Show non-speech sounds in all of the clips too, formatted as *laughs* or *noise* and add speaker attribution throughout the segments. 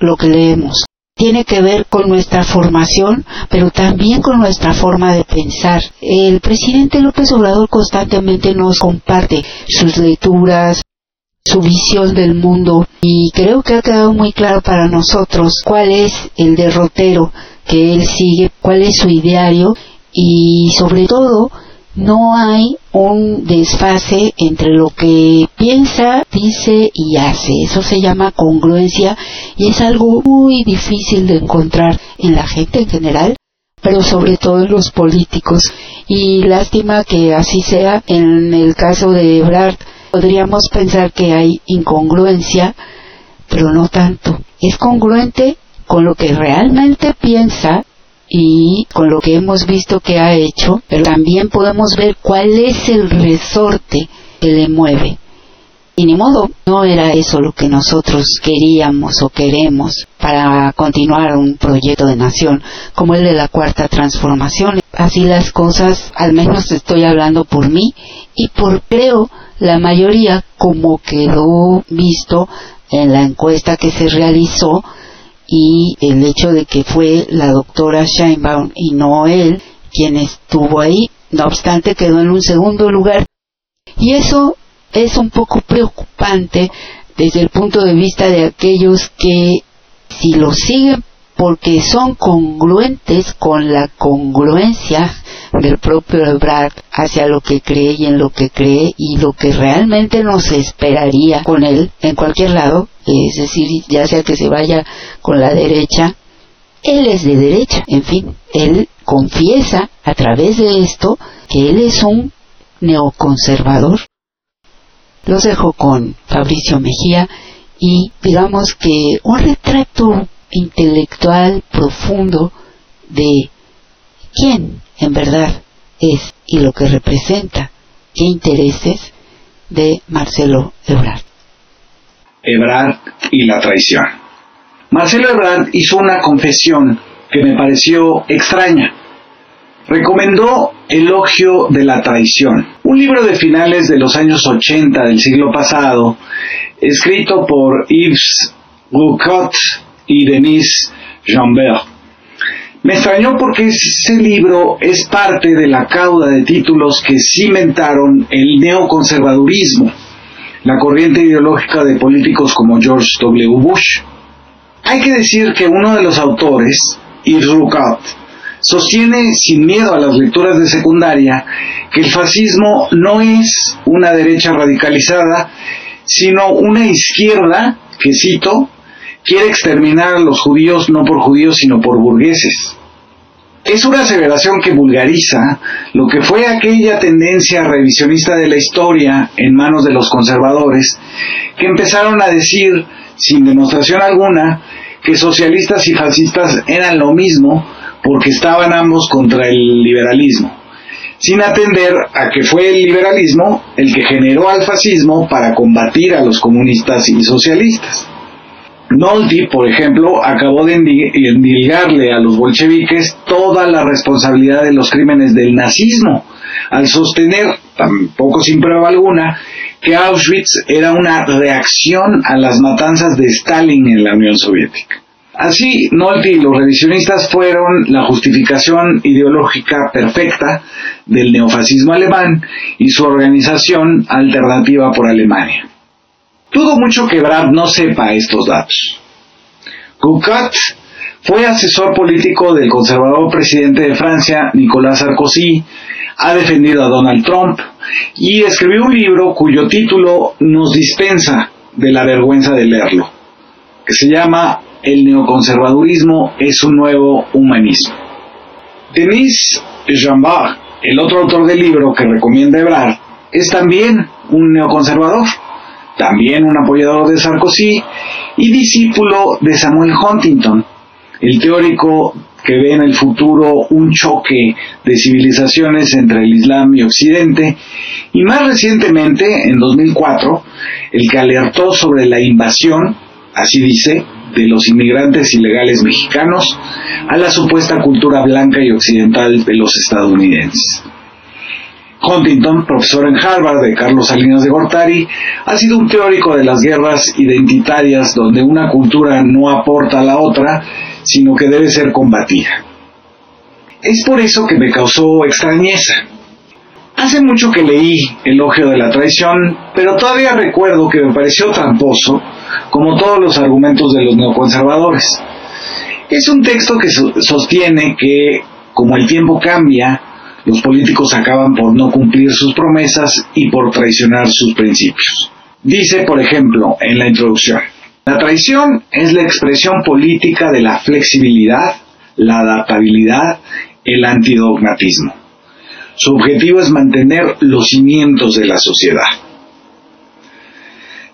Speaker 1: lo que leemos. Tiene que ver con nuestra formación, pero también con nuestra forma de pensar. El presidente López Obrador constantemente nos comparte sus lecturas, su visión del mundo y creo que ha quedado muy claro para nosotros cuál es el derrotero que él sigue, cuál es su ideario y sobre todo no hay un desfase entre lo que piensa, dice y hace. Eso se llama congruencia y es algo muy difícil de encontrar en la gente en general, pero sobre todo en los políticos. Y lástima que así sea. En el caso de Ebrard podríamos pensar que hay incongruencia, pero no tanto. Es congruente con lo que realmente piensa y con lo que hemos visto que ha hecho, pero también podemos ver cuál es el resorte que le mueve. Y ni modo, no era eso lo que nosotros queríamos o queremos para continuar un proyecto de nación como el de la cuarta transformación. Así las cosas, al menos estoy hablando por mí y por creo la mayoría como quedó visto en la encuesta que se realizó y el hecho de que fue la doctora Scheinbaum y no él quien estuvo ahí, no obstante quedó en un segundo lugar. Y eso es un poco preocupante desde el punto de vista de aquellos que si lo siguen porque son congruentes con la congruencia del propio Ebrard hacia lo que cree y en lo que cree y lo que realmente nos esperaría con él en cualquier lado, es decir, ya sea que se vaya con la derecha, él es de derecha, en fin, él confiesa a través de esto que él es un neoconservador. Los dejo con Fabricio Mejía y digamos que un retrato intelectual profundo de quién en verdad es y lo que representa, qué intereses de Marcelo Ebrard.
Speaker 2: Ebrard y la traición. Marcelo Ebrard hizo una confesión que me pareció extraña. Recomendó Elogio de la Traición, un libro de finales de los años 80 del siglo pasado, escrito por Yves Roucot y Denise Jambert. Me extrañó porque ese libro es parte de la cauda de títulos que cimentaron el neoconservadurismo, la corriente ideológica de políticos como George W. Bush. Hay que decir que uno de los autores, Yves sostiene sin miedo a las lecturas de secundaria que el fascismo no es una derecha radicalizada, sino una izquierda que, cito, quiere exterminar a los judíos no por judíos sino por burgueses. Es una aseveración que vulgariza lo que fue aquella tendencia revisionista de la historia en manos de los conservadores, que empezaron a decir, sin demostración alguna, que socialistas y fascistas eran lo mismo porque estaban ambos contra el liberalismo, sin atender a que fue el liberalismo el que generó al fascismo para combatir a los comunistas y socialistas. Nolti, por ejemplo, acabó de endilgarle a los bolcheviques toda la responsabilidad de los crímenes del nazismo, al sostener, tampoco sin prueba alguna, que Auschwitz era una reacción a las matanzas de Stalin en la Unión Soviética. Así, Nolti y los revisionistas fueron la justificación ideológica perfecta del neofascismo alemán y su organización alternativa por Alemania. Dudo mucho que Brad no sepa estos datos. Coucat fue asesor político del conservador presidente de Francia, Nicolas Sarkozy, ha defendido a Donald Trump y escribió un libro cuyo título nos dispensa de la vergüenza de leerlo, que se llama El neoconservadurismo es un nuevo humanismo. Denis Jambard, el otro autor del libro que recomienda Ebrard, es también un neoconservador también un apoyador de Sarkozy y discípulo de Samuel Huntington, el teórico que ve en el futuro un choque de civilizaciones entre el Islam y Occidente, y más recientemente, en 2004, el que alertó sobre la invasión, así dice, de los inmigrantes ilegales mexicanos a la supuesta cultura blanca y occidental de los estadounidenses. Huntington, profesor en Harvard de Carlos Salinas de Gortari, ha sido un teórico de las guerras identitarias donde una cultura no aporta a la otra, sino que debe ser combatida. Es por eso que me causó extrañeza. Hace mucho que leí Elogio de la Traición, pero todavía recuerdo que me pareció tramposo, como todos los argumentos de los neoconservadores. Es un texto que sostiene que, como el tiempo cambia, los políticos acaban por no cumplir sus promesas y por traicionar sus principios. Dice, por ejemplo, en la introducción, la traición es la expresión política de la flexibilidad, la adaptabilidad el antidogmatismo. Su objetivo es mantener los cimientos de la sociedad.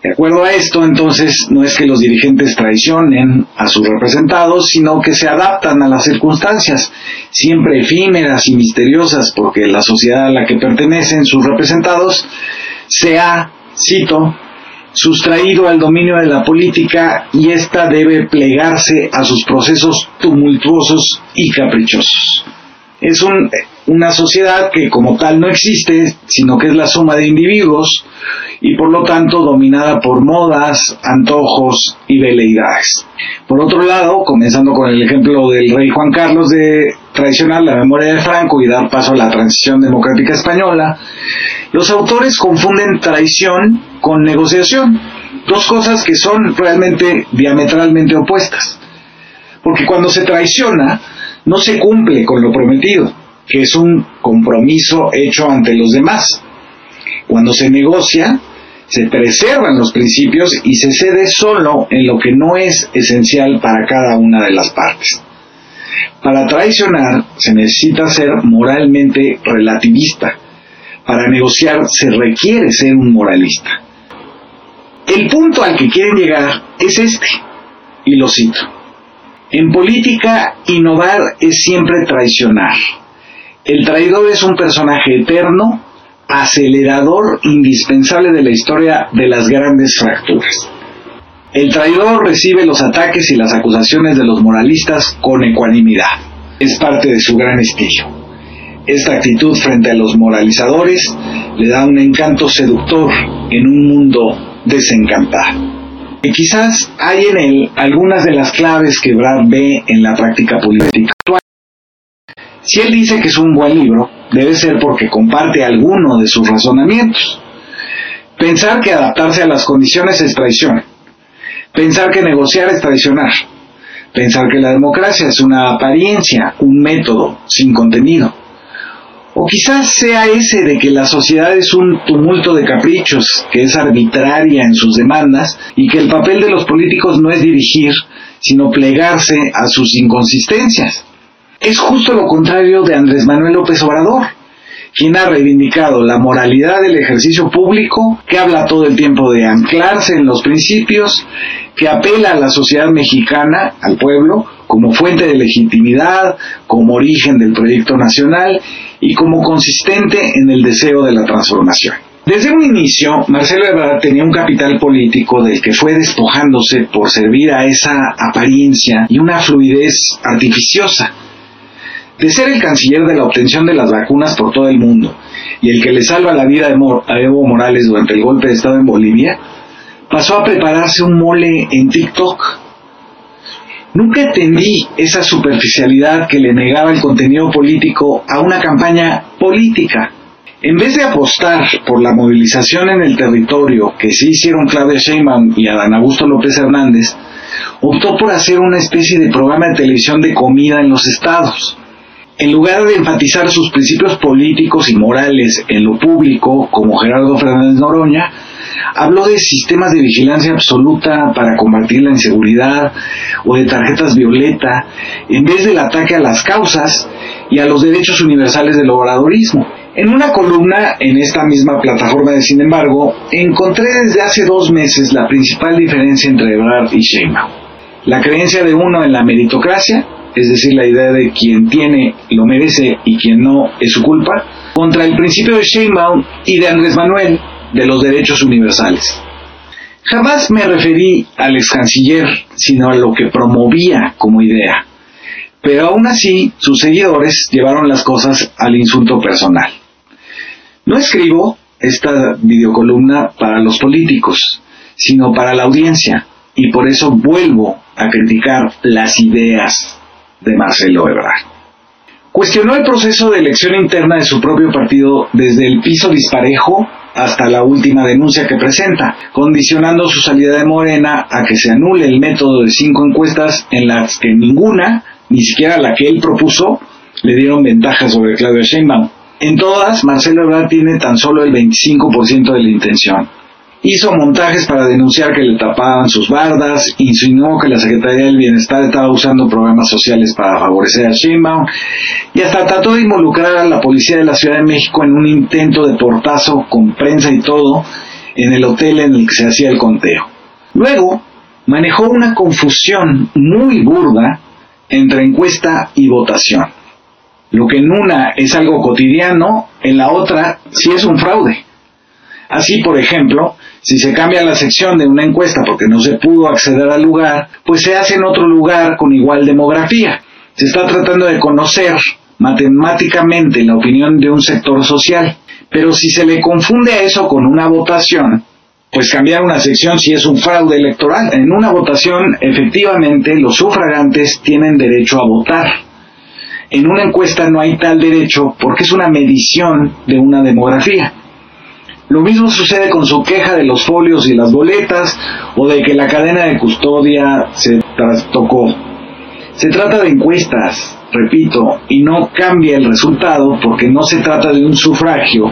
Speaker 2: De acuerdo a esto, entonces, no es que los dirigentes traicionen a sus representados, sino que se adaptan a las circunstancias, siempre efímeras y misteriosas, porque la sociedad a la que pertenecen sus representados se ha, cito, sustraído al dominio de la política y ésta debe plegarse a sus procesos tumultuosos y caprichosos es una sociedad que como tal no existe, sino que es la suma de individuos y por lo tanto dominada por modas, antojos y veleidades. Por otro lado, comenzando con el ejemplo del rey Juan Carlos de traicionar la memoria de Franco y dar paso a la transición democrática española, los autores confunden traición con negociación, dos cosas que son realmente diametralmente opuestas. Porque cuando se traiciona, no se cumple con lo prometido, que es un compromiso hecho ante los demás. Cuando se negocia, se preservan los principios y se cede solo en lo que no es esencial para cada una de las partes. Para traicionar se necesita ser moralmente relativista. Para negociar se requiere ser un moralista. El punto al que quieren llegar es este, y lo cito. En política, innovar es siempre traicionar. El traidor es un personaje eterno, acelerador indispensable de la historia de las grandes fracturas. El traidor recibe los ataques y las acusaciones de los moralistas con ecuanimidad. Es parte de su gran estilo. Esta actitud frente a los moralizadores le da un encanto seductor en un mundo desencantado. Y quizás hay en él algunas de las claves que Brad ve en la práctica política actual. Si él dice que es un buen libro, debe ser porque comparte alguno de sus razonamientos. Pensar que adaptarse a las condiciones es traición. Pensar que negociar es traicionar. Pensar que la democracia es una apariencia, un método sin contenido. O quizás sea ese de que la sociedad es un tumulto de caprichos, que es arbitraria en sus demandas y que el papel de los políticos no es dirigir, sino plegarse a sus inconsistencias. Es justo lo contrario de Andrés Manuel López Obrador, quien ha reivindicado la moralidad del ejercicio público, que habla todo el tiempo de anclarse en los principios, que apela a la sociedad mexicana, al pueblo, como fuente de legitimidad, como origen del proyecto nacional y como consistente en el deseo de la transformación. Desde un inicio, Marcelo Ebrard tenía un capital político del que fue despojándose por servir a esa apariencia y una fluidez artificiosa. De ser el canciller de la obtención de las vacunas por todo el mundo y el que le salva la vida a Evo Morales durante el golpe de Estado en Bolivia, pasó a prepararse un mole en TikTok Nunca entendí esa superficialidad que le negaba el contenido político a una campaña política. En vez de apostar por la movilización en el territorio que sí hicieron Claudia Sheinbaum y Adán Augusto López Hernández, optó por hacer una especie de programa de televisión de comida en los estados. En lugar de enfatizar sus principios políticos y morales en lo público, como Gerardo Fernández Noroña, Habló de sistemas de vigilancia absoluta para combatir la inseguridad o de tarjetas violeta, en vez del ataque a las causas y a los derechos universales del obradorismo. En una columna en esta misma plataforma de Sin embargo, encontré desde hace dos meses la principal diferencia entre Ebrard y Sheinbaum. La creencia de uno en la meritocracia, es decir, la idea de quien tiene lo merece y quien no es su culpa, contra el principio de Sheinbaum y de Andrés Manuel, de los derechos universales. Jamás me referí al ex canciller, sino a lo que promovía como idea. Pero aún así, sus seguidores llevaron las cosas al insulto personal. No escribo esta videocolumna para los políticos, sino para la audiencia, y por eso vuelvo a criticar las ideas de Marcelo Ebrard. Cuestionó el proceso de elección interna de su propio partido desde el piso disparejo hasta la última denuncia que presenta, condicionando su salida de Morena a que se anule el método de cinco encuestas en las que ninguna, ni siquiera la que él propuso, le dieron ventaja sobre Claudia Sheinbaum. En todas, Marcelo Ebrard tiene tan solo el 25% de la intención. Hizo montajes para denunciar que le tapaban sus bardas, insinuó que la Secretaría del Bienestar estaba usando programas sociales para favorecer a Sheinbaum y hasta trató de involucrar a la policía de la Ciudad de México en un intento de portazo con prensa y todo en el hotel en el que se hacía el conteo. Luego, manejó una confusión muy burda entre encuesta y votación. Lo que en una es algo cotidiano, en la otra sí es un fraude. Así, por ejemplo, si se cambia la sección de una encuesta porque no se pudo acceder al lugar, pues se hace en otro lugar con igual demografía. Se está tratando de conocer matemáticamente la opinión de un sector social. Pero si se le confunde a eso con una votación, pues cambiar una sección si es un fraude electoral. En una votación, efectivamente, los sufragantes tienen derecho a votar. En una encuesta no hay tal derecho porque es una medición de una demografía. Lo mismo sucede con su queja de los folios y las boletas o de que la cadena de custodia se trastocó. Se trata de encuestas, repito, y no cambia el resultado porque no se trata de un sufragio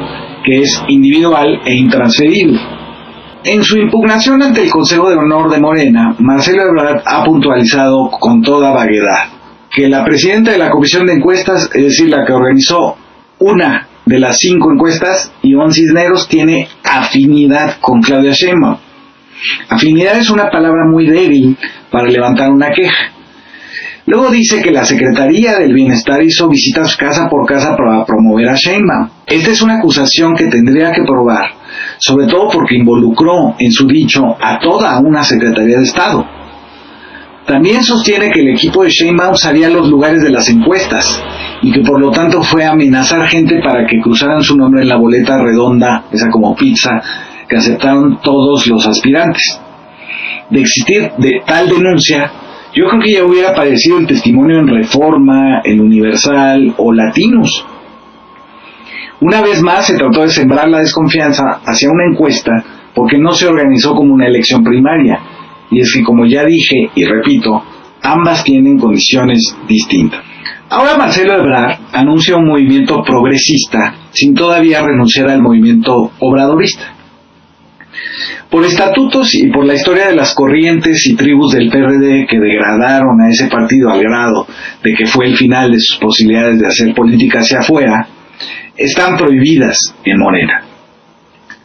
Speaker 2: que es individual e intransferible. En su impugnación ante el Consejo de Honor de Morena, Marcelo Ebrard ha puntualizado con toda vaguedad que la presidenta de la Comisión de Encuestas, es decir, la que organizó una de las cinco encuestas, Ivonne Cisneros tiene afinidad con Claudia Sheinbaum. Afinidad es una palabra muy débil para levantar una queja. Luego dice que la Secretaría del Bienestar hizo visitas casa por casa para promover a Sheinbaum. Esta es una acusación que tendría que probar, sobre todo porque involucró en su dicho a toda una Secretaría de Estado. También sostiene que el equipo de Sheinbaum salía a los lugares de las encuestas y que por lo tanto fue amenazar gente para que cruzaran su nombre en la boleta redonda, esa como pizza, que aceptaron todos los aspirantes. De existir de tal denuncia, yo creo que ya hubiera aparecido el testimonio en Reforma, en Universal o Latinos. Una vez más se trató de sembrar la desconfianza hacia una encuesta porque no se organizó como una elección primaria. Y es que, como ya dije y repito, ambas tienen condiciones distintas. Ahora Marcelo Ebrard anuncia un movimiento progresista sin todavía renunciar al movimiento obradorista. Por estatutos y por la historia de las corrientes y tribus del PRD que degradaron a ese partido al grado de que fue el final de sus posibilidades de hacer política hacia afuera, están prohibidas en Morena.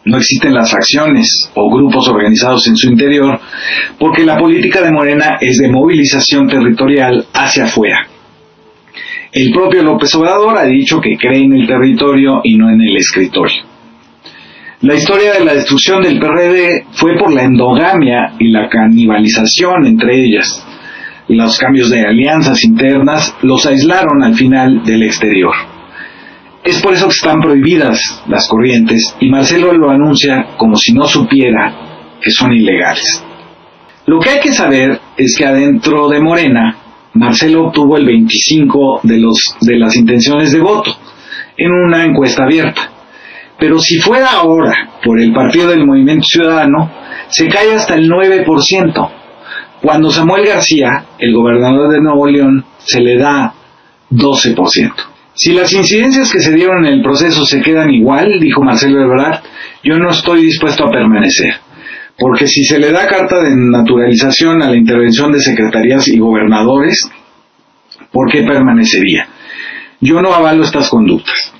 Speaker 2: No existen las facciones o grupos organizados en su interior porque la política de Morena es de movilización territorial hacia afuera el propio López Obrador ha dicho que cree en el territorio y no en el escritorio. La historia de la destrucción del PRD fue por la endogamia y la canibalización entre ellas. Los cambios de alianzas internas los aislaron al final del exterior. Es por eso que están prohibidas las corrientes y Marcelo lo anuncia como si no supiera que son ilegales. Lo que hay que saber es que adentro de Morena Marcelo obtuvo el 25 de, los, de las intenciones de voto en una encuesta abierta. Pero si fuera ahora por el partido del Movimiento Ciudadano, se cae hasta el 9%. Cuando Samuel García, el gobernador de Nuevo León, se le da 12%. Si las incidencias que se dieron en el proceso se quedan igual, dijo Marcelo Ebrard, yo no estoy dispuesto a permanecer porque si se le da carta de naturalización a la intervención de secretarías y gobernadores, ¿por qué permanecería? Yo no avalo estas conductas.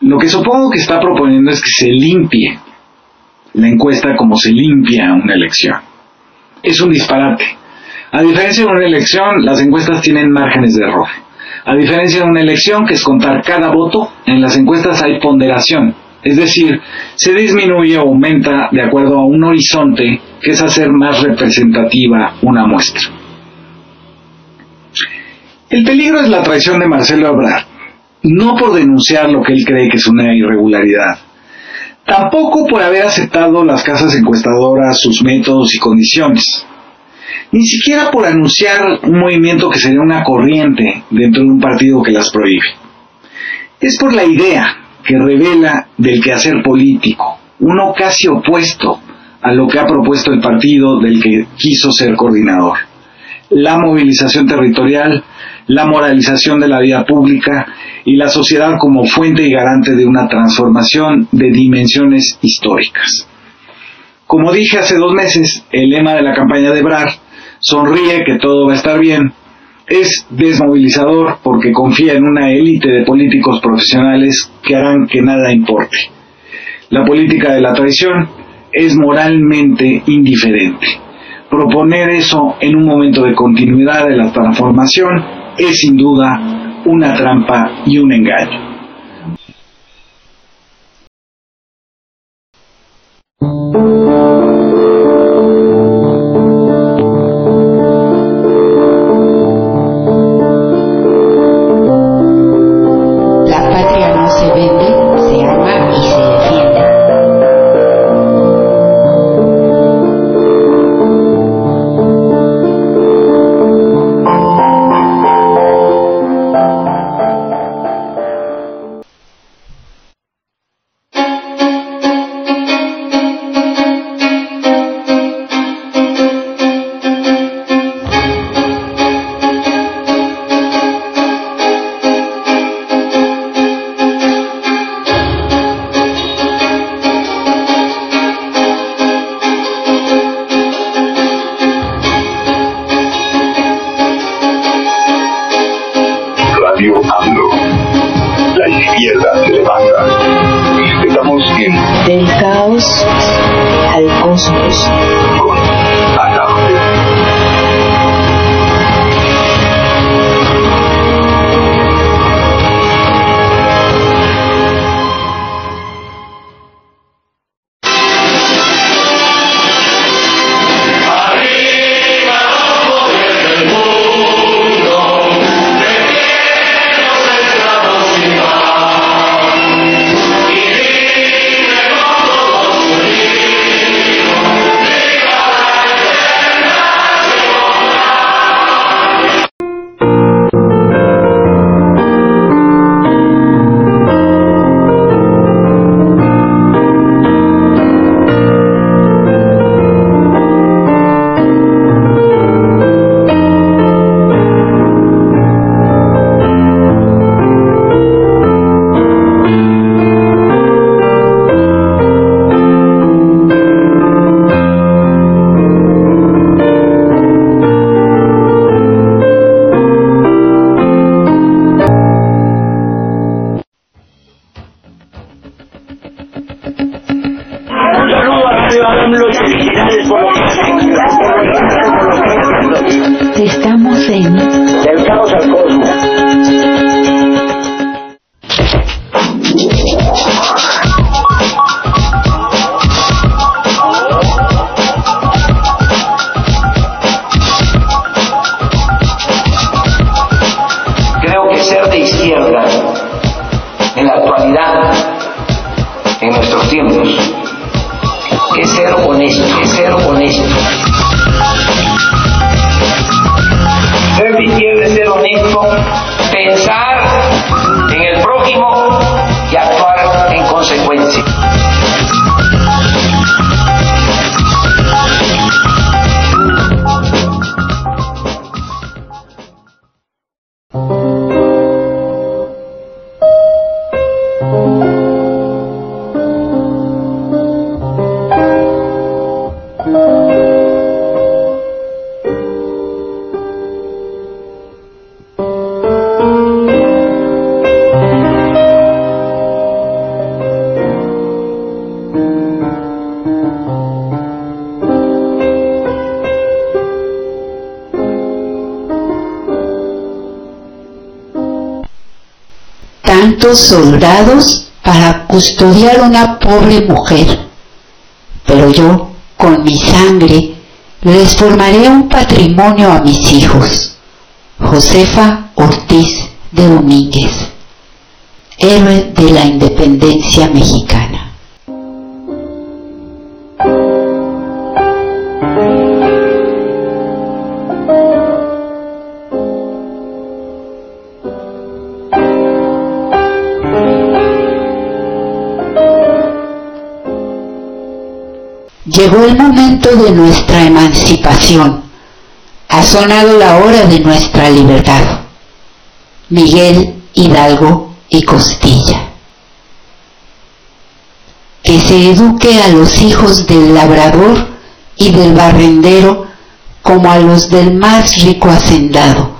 Speaker 2: Lo que supongo que está proponiendo es que se limpie la encuesta como se limpia una elección. Es un disparate. A diferencia de una elección, las encuestas tienen márgenes de error. A diferencia de una elección, que es contar cada voto, en las encuestas hay ponderación. Es decir, se disminuye o aumenta de acuerdo a un horizonte que es hacer más representativa una muestra. El peligro es la traición de Marcelo Ebrard. no por denunciar lo que él cree que es una irregularidad, tampoco por haber aceptado las casas encuestadoras, sus métodos y condiciones, ni siquiera por anunciar un movimiento que sería una corriente dentro de un partido que las prohíbe. Es por la idea que revela del quehacer político, uno casi opuesto a lo que ha propuesto el partido del que quiso ser coordinador. La movilización territorial, la moralización de la vida pública y la sociedad como fuente y garante de una transformación de dimensiones históricas. Como dije hace dos meses, el lema de la campaña de Brar, sonríe que todo va a estar bien, es desmovilizador porque confía en una élite de políticos profesionales que harán que nada importe. La política de la traición es moralmente indiferente. Proponer eso en un momento de continuidad de la transformación es sin duda una trampa y un engaño.
Speaker 1: Soldados para custodiar una pobre mujer. Pero yo, con mi sangre, les formaré un patrimonio a mis hijos. Josefa Ortiz de Domínguez. héroe de la independencia mexicana. Llegó el momento de nuestra emancipación. Ha sonado la hora de nuestra libertad. Miguel Hidalgo y Costilla. Que se eduque a los hijos del labrador y del barrendero como a los del más rico hacendado.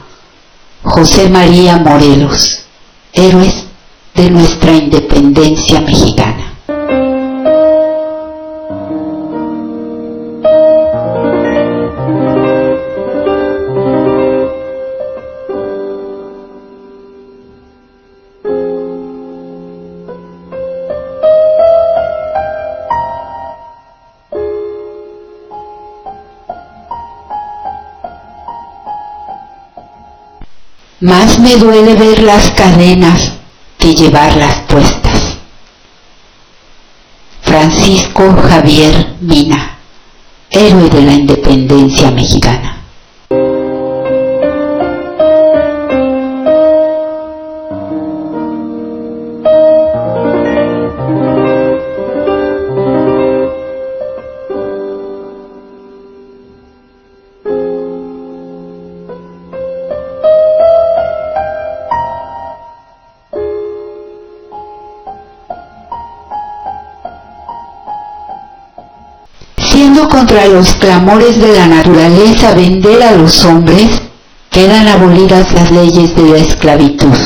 Speaker 1: José María Morelos, héroes de nuestra independencia mexicana. Más me duele ver las cadenas que llevarlas puestas. Francisco Javier Mina, héroe de la independencia mexicana. Contra los clamores de la naturaleza vender a los hombres, quedan abolidas las leyes de la esclavitud.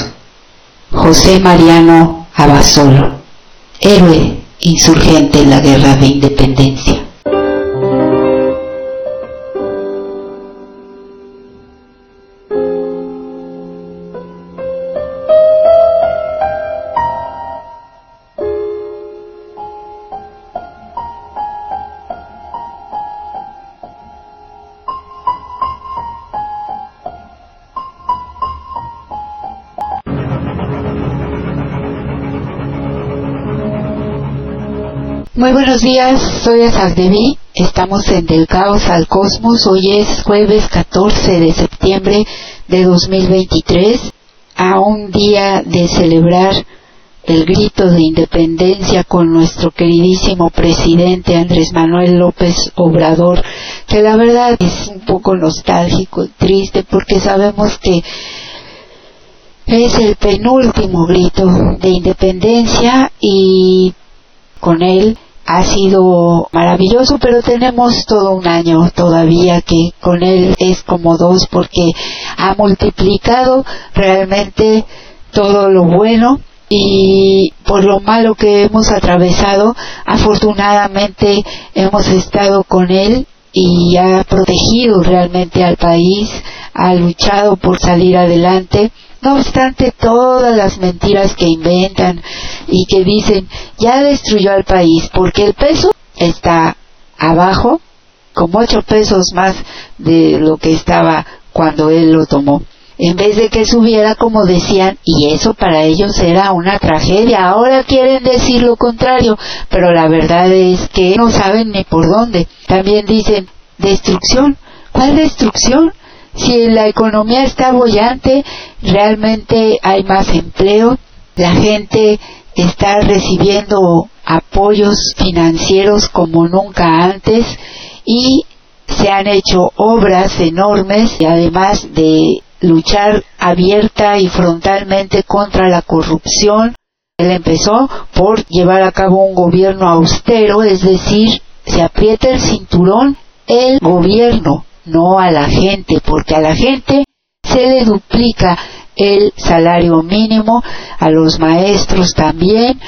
Speaker 1: José Mariano Abasolo, héroe insurgente en la guerra de independencia. Muy buenos días, soy Azagdevi. Estamos en Del Caos al Cosmos. Hoy es jueves 14 de septiembre de 2023, a un día de celebrar el grito de independencia con nuestro queridísimo presidente Andrés Manuel López Obrador, que la verdad es un poco nostálgico y triste porque sabemos que es el penúltimo grito de independencia y con él ha sido maravilloso, pero tenemos todo un año todavía que con él es como dos porque ha multiplicado realmente todo lo bueno y por lo malo que hemos atravesado, afortunadamente hemos estado con él y ha protegido realmente al país, ha luchado por salir adelante no obstante todas las mentiras que inventan y que dicen ya destruyó al país porque el peso está abajo como ocho pesos más de lo que estaba cuando él lo tomó. En vez de que subiera como decían, y eso para ellos era una tragedia, ahora quieren decir lo contrario, pero la verdad es que no saben ni por dónde. También dicen, destrucción. ¿Cuál destrucción? Si la economía está bollante, realmente hay más empleo, la gente está recibiendo apoyos financieros como nunca antes y se han hecho obras enormes y además de luchar abierta y frontalmente contra la corrupción. Él empezó por llevar a cabo un gobierno austero, es decir, se aprieta el cinturón el gobierno no a la gente, porque a la gente se le duplica el salario mínimo, a los maestros también,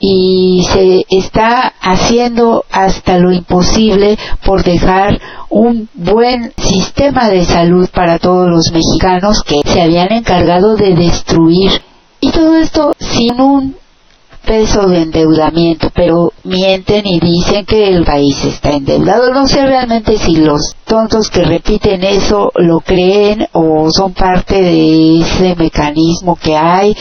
Speaker 1: y se está haciendo hasta lo imposible por dejar un buen sistema de salud para todos los mexicanos que se habían encargado de destruir. Y todo esto sin un peso de endeudamiento, pero mienten y dicen que el país está endeudado. No sé realmente si los tontos que repiten eso lo creen o son parte de ese mecanismo que hay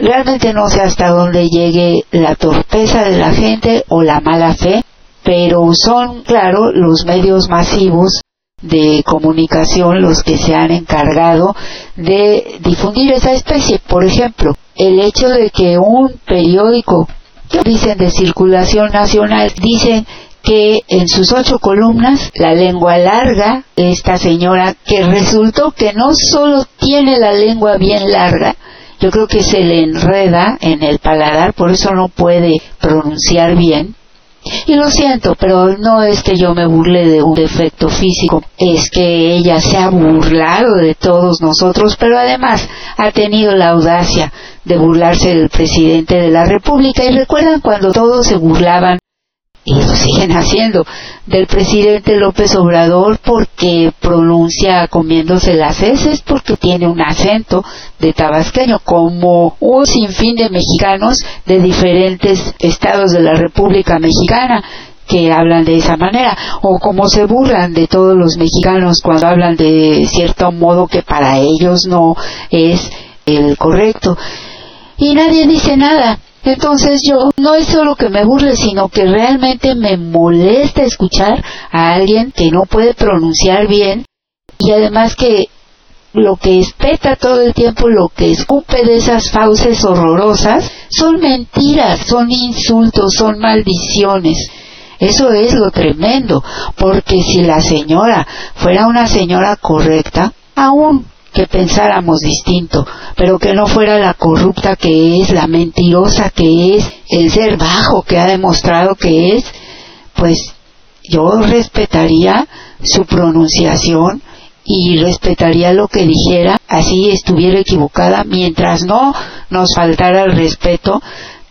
Speaker 1: Realmente no sé hasta dónde llegue la torpeza de la gente o la mala fe, pero son, claro, los medios masivos de comunicación los que se han encargado de difundir esa especie. Por ejemplo, el hecho de que un periódico dicen de circulación nacional dicen que en sus ocho columnas la lengua larga, esta señora que resultó que no solo tiene la lengua bien larga, yo creo que se le enreda en el paladar, por eso no puede pronunciar bien. Y lo siento, pero no es que yo me burle de un defecto físico, es que ella se ha burlado de todos nosotros, pero además ha tenido la audacia de burlarse del presidente de la República. Y recuerdan cuando todos se burlaban y lo siguen *laughs* haciendo, del presidente López Obrador porque pronuncia comiéndose las heces, porque tiene un acento de tabasqueño, como un sinfín de mexicanos de diferentes estados de la República Mexicana que hablan de esa manera, o como se burlan de todos los mexicanos cuando hablan de cierto modo que para ellos no es el correcto. Y nadie dice nada entonces yo no es solo que me burle, sino que realmente me molesta escuchar a alguien que no puede pronunciar bien y además que lo que espeta todo el tiempo, lo que escupe de esas fauces horrorosas, son mentiras, son insultos, son maldiciones. Eso es lo tremendo, porque si la señora fuera una señora correcta, aún que pensáramos distinto, pero que no fuera la corrupta que es, la mentirosa que es, el ser bajo que ha demostrado que es, pues yo respetaría su pronunciación y respetaría lo que dijera, así estuviera equivocada, mientras no nos faltara el respeto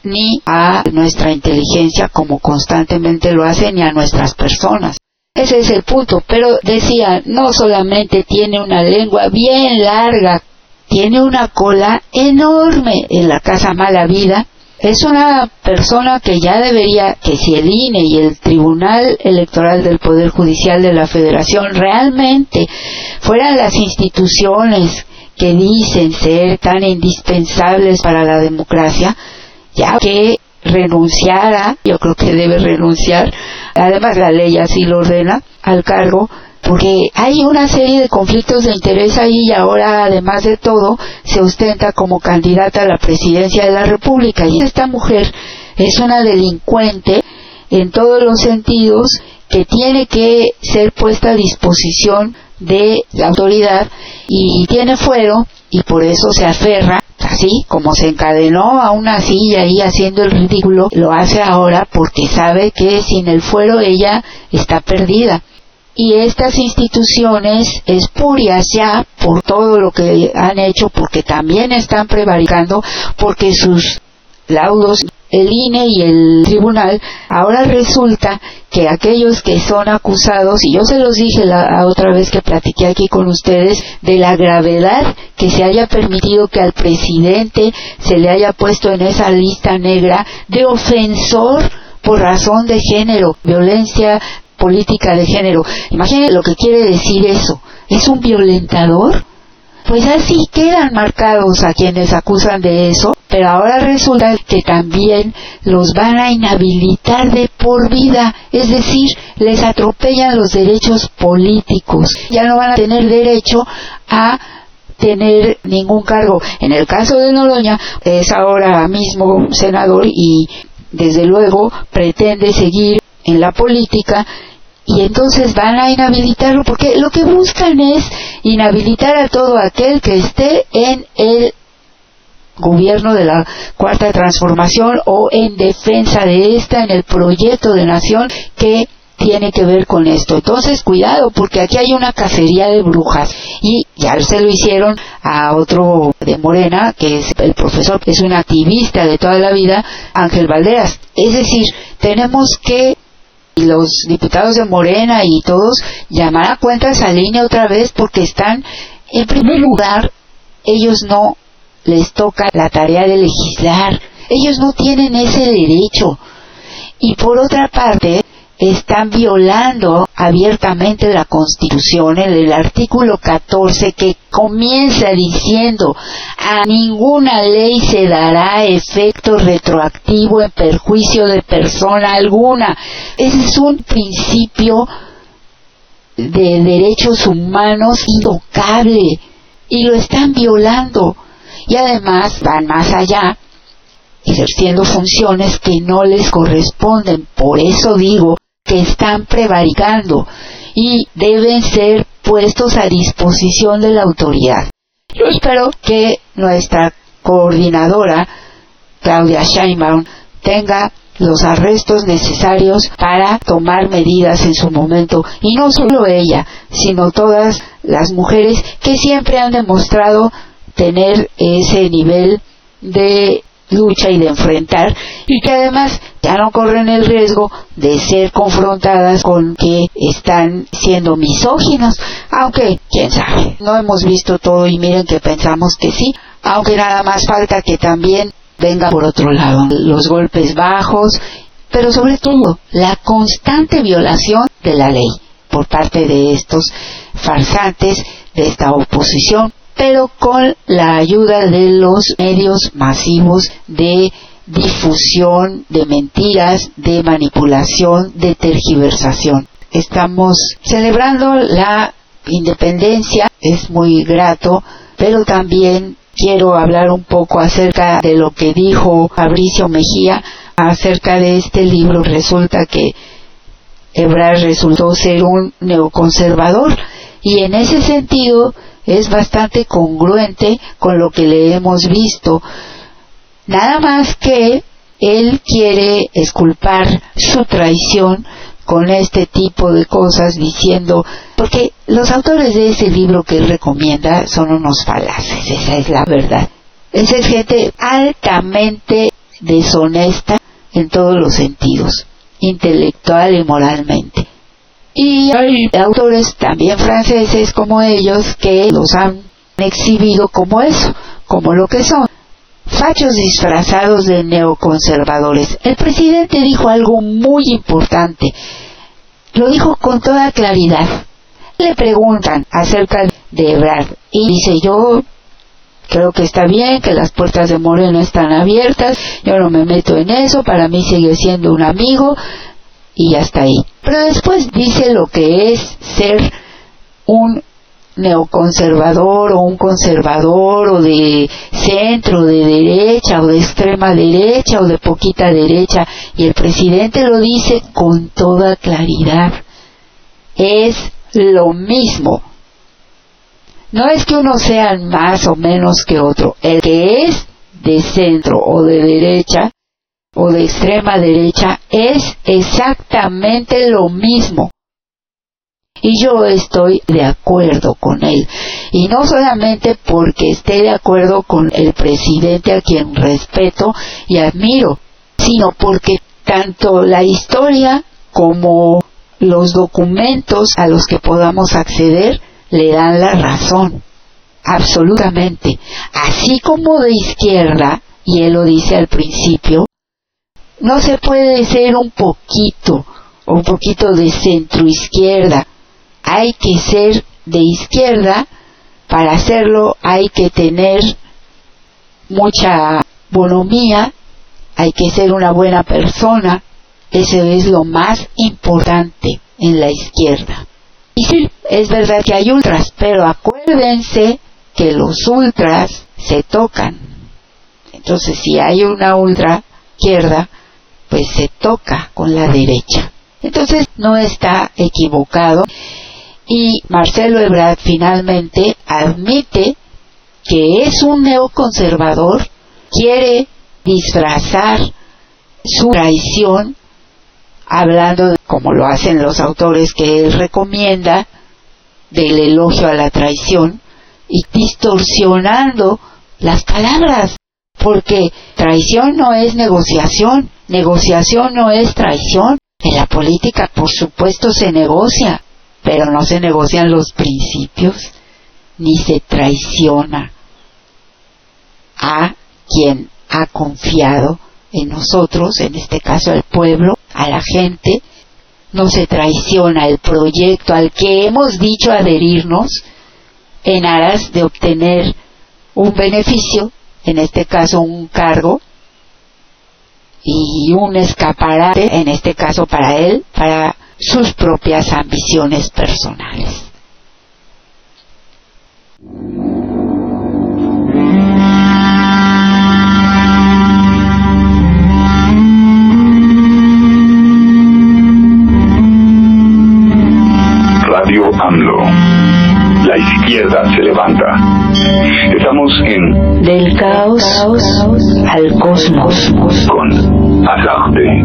Speaker 1: ni a nuestra inteligencia como constantemente lo hace, ni a nuestras personas. Ese es el punto, pero decía, no solamente tiene una lengua bien larga, tiene una cola enorme en la casa mala vida. Es una persona que ya debería, que si el INE y el Tribunal Electoral del Poder Judicial de la Federación realmente fueran las instituciones que dicen ser tan indispensables para la democracia, ya que renunciara, yo creo que debe renunciar, además la ley así lo ordena, al cargo, porque hay una serie de conflictos de interés ahí y ahora además de todo se ostenta como candidata a la presidencia de la República. Y esta mujer es una delincuente en todos los sentidos que tiene que ser puesta a disposición de la autoridad y tiene fuero y por eso se aferra así como se encadenó a una silla ahí haciendo el ridículo, lo hace ahora porque sabe que sin el fuero ella está perdida. Y estas instituciones espurias ya por todo lo que han hecho, porque también están prevaricando, porque sus laudos el INE y el tribunal, ahora resulta que aquellos que son acusados, y yo se los dije la otra vez que platiqué aquí con ustedes, de la gravedad que se haya permitido que al presidente se le haya puesto en esa lista negra de ofensor por razón de género, violencia política de género. Imaginen lo que quiere decir eso. ¿Es un violentador? Pues así quedan marcados a quienes acusan de eso, pero ahora resulta que también los van a inhabilitar de por vida, es decir, les atropellan los derechos políticos. Ya no van a tener derecho a tener ningún cargo. En el caso de Noroña, es ahora mismo senador y desde luego pretende seguir en la política y entonces van a inhabilitarlo porque lo que buscan es inhabilitar a todo aquel que esté en el gobierno de la cuarta transformación o en defensa de esta en el proyecto de nación que tiene que ver con esto. Entonces, cuidado, porque aquí hay una cacería de brujas. Y ya se lo hicieron a otro de Morena, que es el profesor, que es un activista de toda la vida, Ángel Valderas. Es decir, tenemos que y los diputados de Morena y todos llamar a cuenta esa línea otra vez porque están, en primer lugar, ellos no les toca la tarea de legislar, ellos no tienen ese derecho. Y por otra parte, están violando abiertamente la Constitución en el artículo 14 que comienza diciendo a ninguna ley se dará efecto retroactivo en perjuicio de persona alguna. Ese es un principio de derechos humanos intocable y lo están violando y además van más allá ejerciendo funciones que no les corresponden. Por eso digo que están prevaricando y deben ser puestos a disposición de la autoridad. Yo espero que nuestra coordinadora, Claudia Scheinbaum, tenga los arrestos necesarios para tomar medidas en su momento. Y no solo ella, sino todas las mujeres que siempre han demostrado tener ese nivel de lucha y de enfrentar y que además ya no corren el riesgo de ser confrontadas con que están siendo misóginos, aunque quién sabe, no hemos visto todo y miren que pensamos que sí, aunque nada más falta que también venga por otro lado los golpes bajos, pero sobre todo la constante violación de la ley por parte de estos farsantes de esta oposición pero con la ayuda de los medios masivos de difusión de mentiras, de manipulación, de tergiversación. Estamos celebrando la independencia, es muy grato, pero también quiero hablar un poco acerca de lo que dijo Fabricio Mejía acerca de este libro. Resulta que Ebrard resultó ser un neoconservador y en ese sentido es bastante congruente con lo que le hemos visto. Nada más que él quiere esculpar su traición con este tipo de cosas diciendo, porque los autores de ese libro que él recomienda son unos falaces, esa es la verdad. Es gente altamente deshonesta en todos los sentidos, intelectual y moralmente. Y hay autores también franceses como ellos que los han exhibido como eso, como lo que son. Fachos disfrazados de neoconservadores. El presidente dijo algo muy importante. Lo dijo con toda claridad. Le preguntan acerca de Ebrard y dice yo creo que está bien, que las puertas de Moreno están abiertas, yo no me meto en eso, para mí sigue siendo un amigo, y hasta ahí. Pero después dice lo que es ser un neoconservador o un conservador o de centro, de derecha o de extrema derecha o de poquita derecha y el presidente lo dice con toda claridad. Es lo mismo. No es que uno sea más o menos que otro. El que es de centro o de derecha o de extrema derecha es exactamente lo mismo. Y yo estoy de acuerdo con él. Y no solamente porque esté de acuerdo con el presidente a quien respeto y admiro, sino porque tanto la historia como los documentos a los que podamos acceder le dan la razón. Absolutamente. Así como de izquierda, y él lo dice al principio, no se puede ser un poquito, un poquito de centro izquierda. Hay que ser de izquierda. Para hacerlo hay que tener mucha bonomía, hay que ser una buena persona. Eso es lo más importante en la izquierda. Y sí, es verdad que hay ultras, pero acuérdense que los ultras se tocan. Entonces, si hay una ultra izquierda, pues se toca con la derecha. Entonces no está equivocado y Marcelo Ebrard finalmente admite que es un neoconservador, quiere disfrazar su traición hablando, como lo hacen los autores que él recomienda, del elogio a la traición y distorsionando las palabras, porque traición no es negociación, Negociación no es traición. En la política, por supuesto, se negocia, pero no se negocian los principios, ni se traiciona a quien ha confiado en nosotros, en este caso al pueblo, a la gente, no se traiciona el proyecto al que hemos dicho adherirnos en aras de obtener un beneficio, en este caso un cargo, y un escaparate, en este caso para él, para sus propias ambiciones personales.
Speaker 3: Radio AMLO. La izquierda se levanta. Estamos en
Speaker 1: Del caos, al cosmos.
Speaker 3: con Alarte.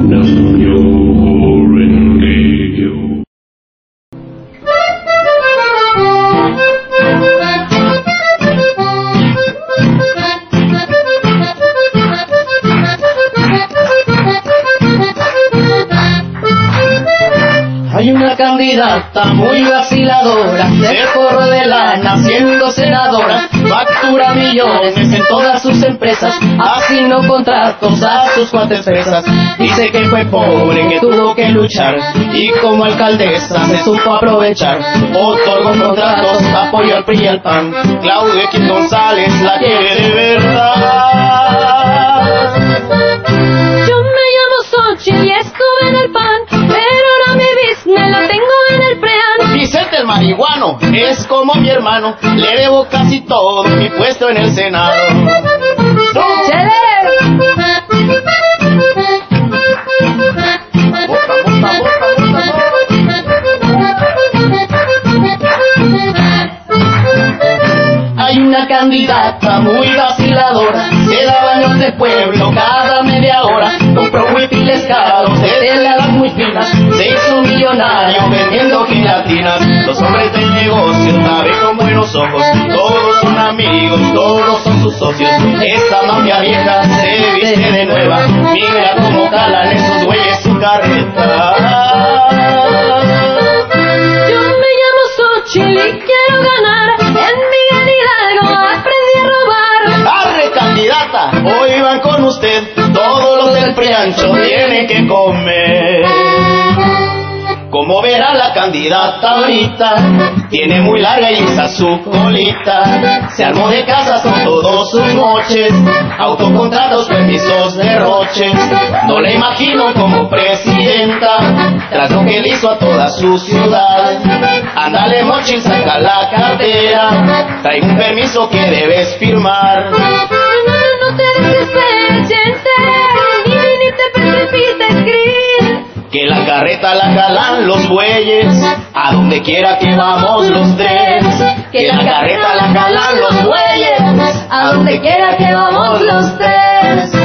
Speaker 4: Hay una candidata muy vaciladora, de forro de lana, siendo senadora, factura millones en todas sus empresas, asignó contratos a sus cuatro empresas. Dice que fue pobre, que tuvo que luchar, y como alcaldesa se supo aprovechar, otorgó contratos, apoyó al PRI y al PAN, Claudio X González la quiere de verdad. Marihuano es como mi hermano, le debo casi todo mi puesto en el Senado. Hay una candidata muy vaciladora, se da baños de pueblo cada media hora, caros, de teladas muy finas, se hizo millonario vendiendo gelatinas. Los hombres del negocio la ven con buenos ojos, todos son amigos, todos son sus socios. Esta mafia vieja se viste de nueva, mira cómo calan esos güeyes su carreta.
Speaker 5: Yo me llamo Xochitl y quiero ganar. En Miguel Hidalgo aprendí a robar.
Speaker 4: Arre candidata, hoy van con usted, preancho tienen que comer. Como verá la candidata ahorita, tiene muy larga y lisa su colita. Se armó de casa con todos sus moches, autocontratos, permisos, derroches. No la imagino como presidenta, tras lo que le hizo a toda su ciudad. Ándale mochil, saca la cartera, trae un permiso que debes firmar.
Speaker 5: No, no, no, te
Speaker 4: Que la carreta la jalan los bueyes, a donde quiera que vamos los tres. Que la carreta la jalan los bueyes,
Speaker 5: A donde quiera que vamos los tres.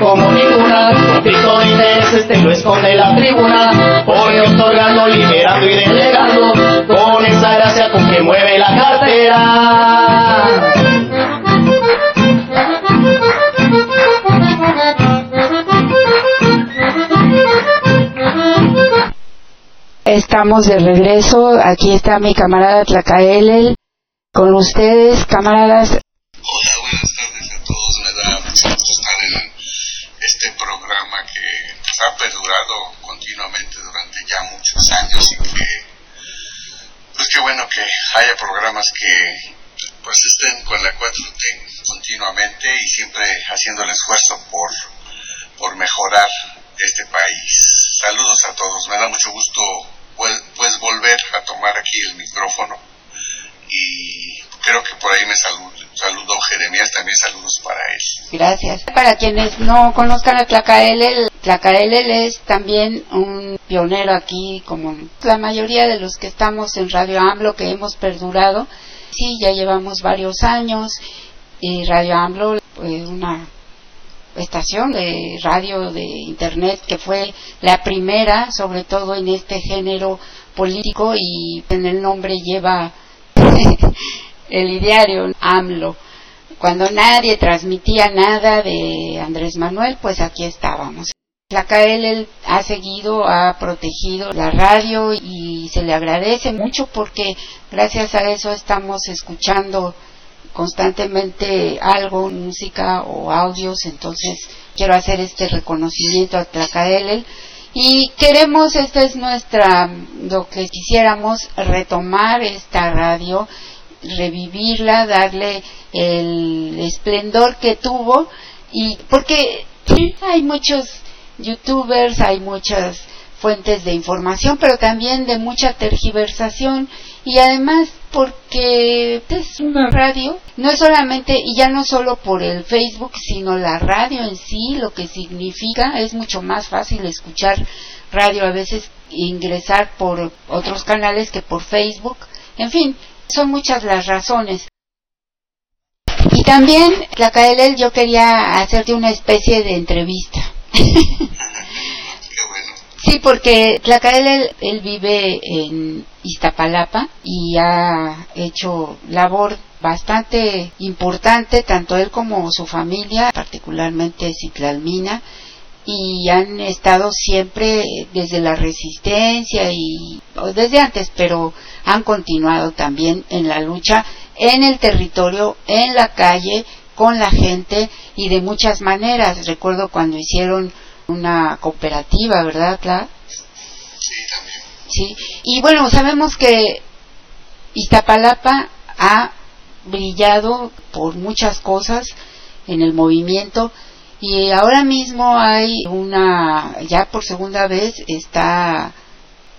Speaker 4: Como ninguna, grito de intereses te lo esconde la tribuna, porque otorgando, liberando y delegando, con esa gracia con que mueve la cartera.
Speaker 1: Estamos de regreso. Aquí está mi camarada Tlacaelel con ustedes, camaradas.
Speaker 6: Ha perdurado continuamente durante ya muchos años y que, pues qué bueno que haya programas que pues estén con la 4T continuamente y siempre haciendo el esfuerzo por, por mejorar este país. Saludos a todos. Me da mucho gusto pues, pues volver a tomar aquí el micrófono y creo que por ahí me saludó, Jeremías, también saludos para él.
Speaker 1: Gracias. Para quienes no conozcan a Tlacaelel, Tlacaelel es también un pionero aquí, como la mayoría de los que estamos en Radio AMLO, que hemos perdurado. Sí, ya llevamos varios años y Radio AMLO, pues una estación de radio de internet que fue la primera, sobre todo en este género político y en el nombre lleva *laughs* el ideario AMLO. Cuando nadie transmitía nada de Andrés Manuel, pues aquí estábamos. La KL ha seguido, ha protegido la radio y se le agradece mucho porque gracias a eso estamos escuchando constantemente algo, música o audios, entonces quiero hacer este reconocimiento a Tlacaelel y queremos, esta es nuestra, lo que quisiéramos, retomar esta radio, revivirla, darle el esplendor que tuvo. Y porque hay muchos youtubers, hay muchas fuentes de información, pero también de mucha tergiversación. Y además porque es una radio, no es solamente, y ya no solo por el Facebook, sino la radio en sí, lo que significa, es mucho más fácil escuchar radio a veces ingresar por otros canales que por Facebook, en fin, son muchas las razones. Y también, la KLL, yo quería hacerte una especie de entrevista. *laughs* Sí, porque Tlacael él, vive en Iztapalapa y ha hecho labor bastante importante, tanto él como su familia, particularmente Ciclalmina, y han estado siempre desde la resistencia y desde antes, pero han continuado también en la lucha en el territorio, en la calle, con la gente y de muchas maneras. Recuerdo cuando hicieron una cooperativa, ¿verdad, Clara?
Speaker 6: Sí, también.
Speaker 1: Sí, y bueno, sabemos que Iztapalapa ha brillado por muchas cosas en el movimiento y ahora mismo hay una, ya por segunda vez está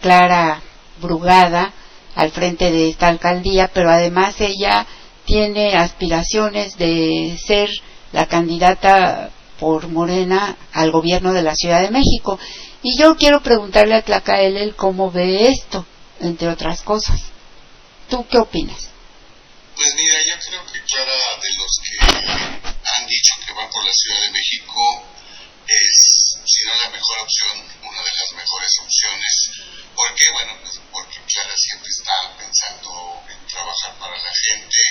Speaker 1: Clara Brugada al frente de esta alcaldía, pero además ella tiene aspiraciones de ser la candidata por Morena al gobierno de la Ciudad de México. Y yo quiero preguntarle a Tlacael cómo ve esto, entre otras cosas. ¿Tú qué opinas?
Speaker 6: Pues mira, yo creo que Clara, de los que han dicho que van por la Ciudad de México, es, si no la mejor opción, una de las mejores opciones. ¿Por qué? Bueno, pues porque Clara siempre está pensando en trabajar para la gente,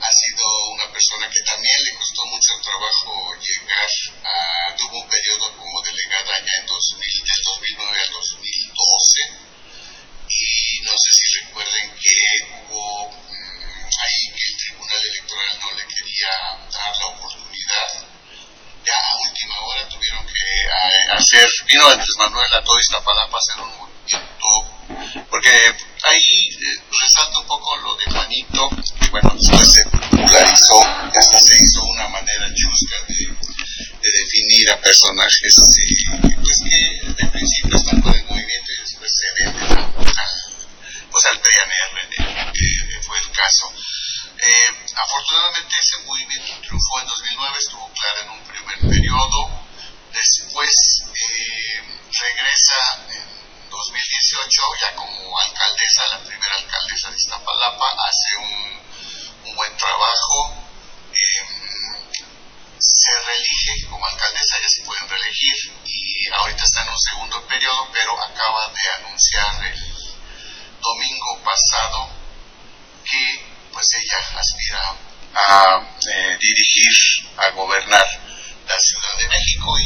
Speaker 6: ha sido una persona que también le costó mucho trabajo llegar a, tuvo un periodo como delegada ya en 2000, del 2009 al 2012 y no sé si recuerden que hubo mm, ahí que el Tribunal Electoral no le quería dar la oportunidad. Ya a última hora tuvieron que eh, hacer, vino Andrés Manuel a todo Iztapalapa a hacer un movimiento, porque ahí eh, resalta un poco lo de Juanito, que bueno, después se popularizó hasta se hizo una manera chusca de, definir a personajes pues que de principio están con el movimiento al, pues al PNR, que fue el caso. Eh, afortunadamente ese movimiento triunfó en 2009, estuvo claro en un primer periodo, después eh, regresa en 2018 ya como alcaldesa, la primera alcaldesa de Iztapalapa, hace un, buen trabajo, eh, se reelige como alcaldesa, ya se pueden reelegir y ahorita está en un segundo periodo, pero acaba de anunciar el domingo pasado que pues ella aspira a eh, dirigir, a gobernar la Ciudad de México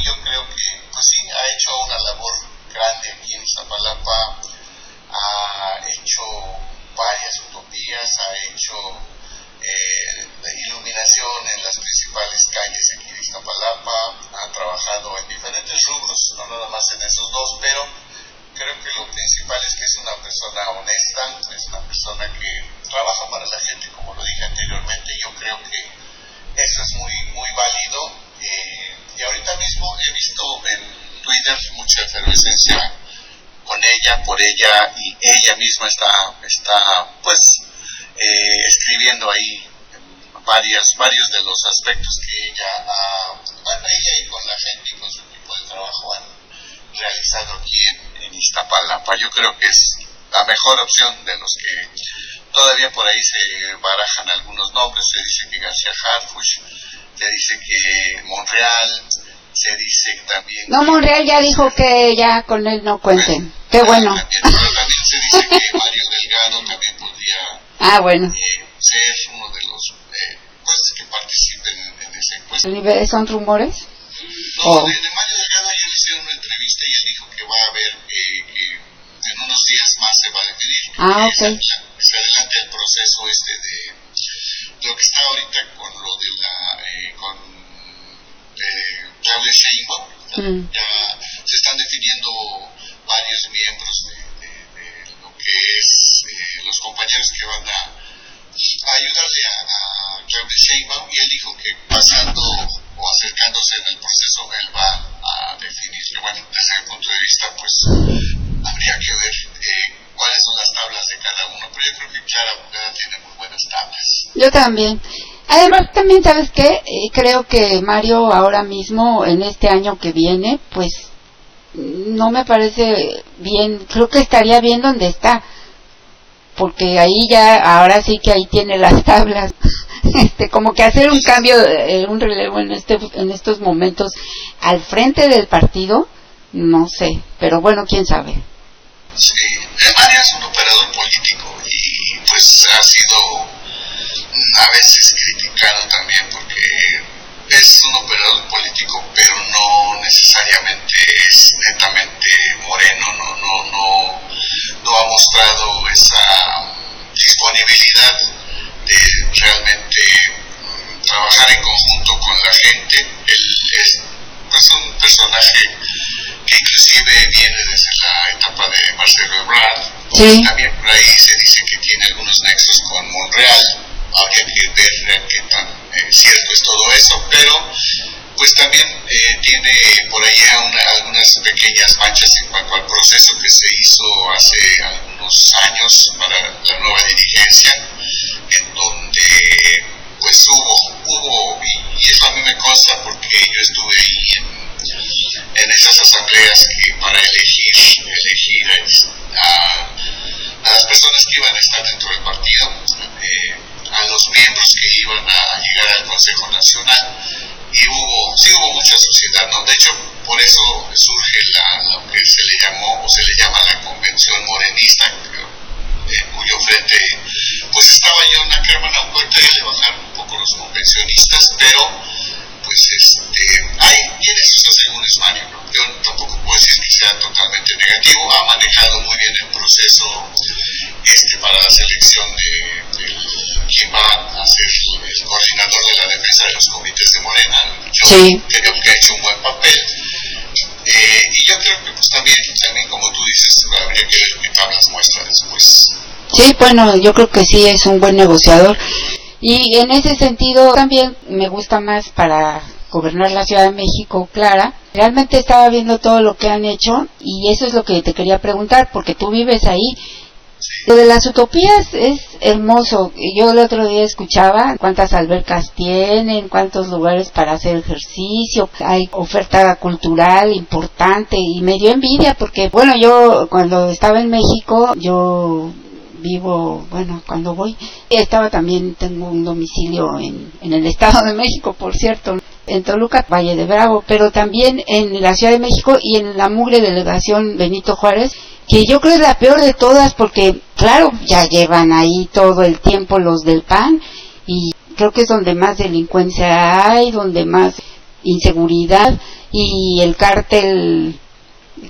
Speaker 6: por ella, y ella misma está, está pues, eh, escribiendo ahí varias, varios de los aspectos que ella ha, bueno, con la gente con su equipo de trabajo han realizado aquí en, Iztapalapa. Yo creo que es la mejor opción de los que todavía por ahí se barajan algunos nombres, se dice que García Harfuch, se dice que Monreal, se dice también...
Speaker 1: No, Monreal ya dijo que ya con él no cuenten. Qué bueno.
Speaker 6: También, pero también se dice que Mario Delgado también podría *laughs*
Speaker 1: Ah, bueno.
Speaker 6: eh, ser uno de los eh, pues, que participen en esa encuesta.
Speaker 1: ¿Son rumores?
Speaker 6: No,
Speaker 1: Oh.
Speaker 6: de, de Mario Delgado ayer le hicieron una entrevista y él dijo que va a haber, eh, que en unos días más se va a definir.
Speaker 1: Ah, ok.
Speaker 6: Se, se adelanta el proceso este de lo que está ahorita con lo de la, eh, Sheinbaum.
Speaker 1: Mm.
Speaker 6: Ya se están definiendo varios miembros de, de- de lo que es eh, los compañeros que van a, a ayudarle a, a Sheinbaum y él dijo que pasando o acercándose en el proceso él va a definir que bueno desde mi punto de vista pues habría que ver eh, cuáles son las tablas de cada uno pero yo creo que Clara Brugada tiene muy buenas tablas
Speaker 1: Yo también. Además, también, ¿sabes qué? Eh, creo que Mario ahora mismo, en este año que viene, pues no me parece bien. Creo que estaría bien donde está. Porque ahí ya, ahora sí que ahí tiene las tablas. *laughs* Este, como que hacer un cambio, eh, un relevo en, este, en estos momentos al frente del partido, no sé. Pero bueno, quién sabe.
Speaker 6: Sí, eh, Mario es un operador político y pues ha sido a veces criticado también porque es un operador político pero no necesariamente es netamente moreno, no, no, no, no ha mostrado esa disponibilidad de realmente mm, trabajar en conjunto con la gente. Él es pues, un personaje que inclusive viene desde la etapa de Marcelo Ebrard. También por ahí se dice que tiene algunos nexos con Monreal. Habría que ver qué tan eh, cierto es todo eso, pero pues también eh, tiene por allá una- algunas pequeñas manchas en cuanto al proceso que se hizo hace algunos años para la nueva dirigencia, en donde pues hubo, hubo, y, y eso a mí me consta porque yo estuve ahí en, en esas asambleas que para elegir, elegir a, a las personas que iban a estar dentro del partido, eh, a los miembros que iban a llegar al Consejo Nacional, y hubo, sí hubo mucha sociedad, ¿no? De hecho, por eso surge la, lo que se le llamó, o se le llama la Convención Morenista, en cuyo frente pues estaba John Ackerman, aunque ahorita ya le bajaron un poco los convencionistas, pero pues este, hay, tiene sus asegúnes Mario, yo tampoco puedo decir que sea totalmente negativo, ha manejado muy bien el proceso este para la selección de, de quién va a ser el coordinador de la defensa de los comités de Morena, yo
Speaker 1: Sí.
Speaker 6: creo que ha hecho un buen papel. Eh, y yo creo que pues también, también como tú dices, habría que ver qué tablas muestra después.
Speaker 1: Sí, bueno, yo creo que sí es un buen negociador. Y en ese sentido también me gusta más para gobernar la Ciudad de México, Clara. Realmente estaba viendo todo lo que han hecho y eso es lo que te quería preguntar porque tú vives ahí. Lo de las utopías es hermoso. Yo el otro día escuchaba cuántas albercas tienen, cuántos lugares para hacer ejercicio, hay oferta cultural importante y me dio envidia porque, bueno, yo cuando estaba en México, yo vivo, bueno, cuando voy, estaba también, tengo un domicilio en, en el Estado de México, por cierto, en Toluca, Valle de Bravo, pero también en la Ciudad de México y en la mugre delegación Benito Juárez, que yo creo es la peor de todas porque, claro, ya llevan ahí todo el tiempo los del PAN y creo que es donde más delincuencia hay, donde más inseguridad y el cártel,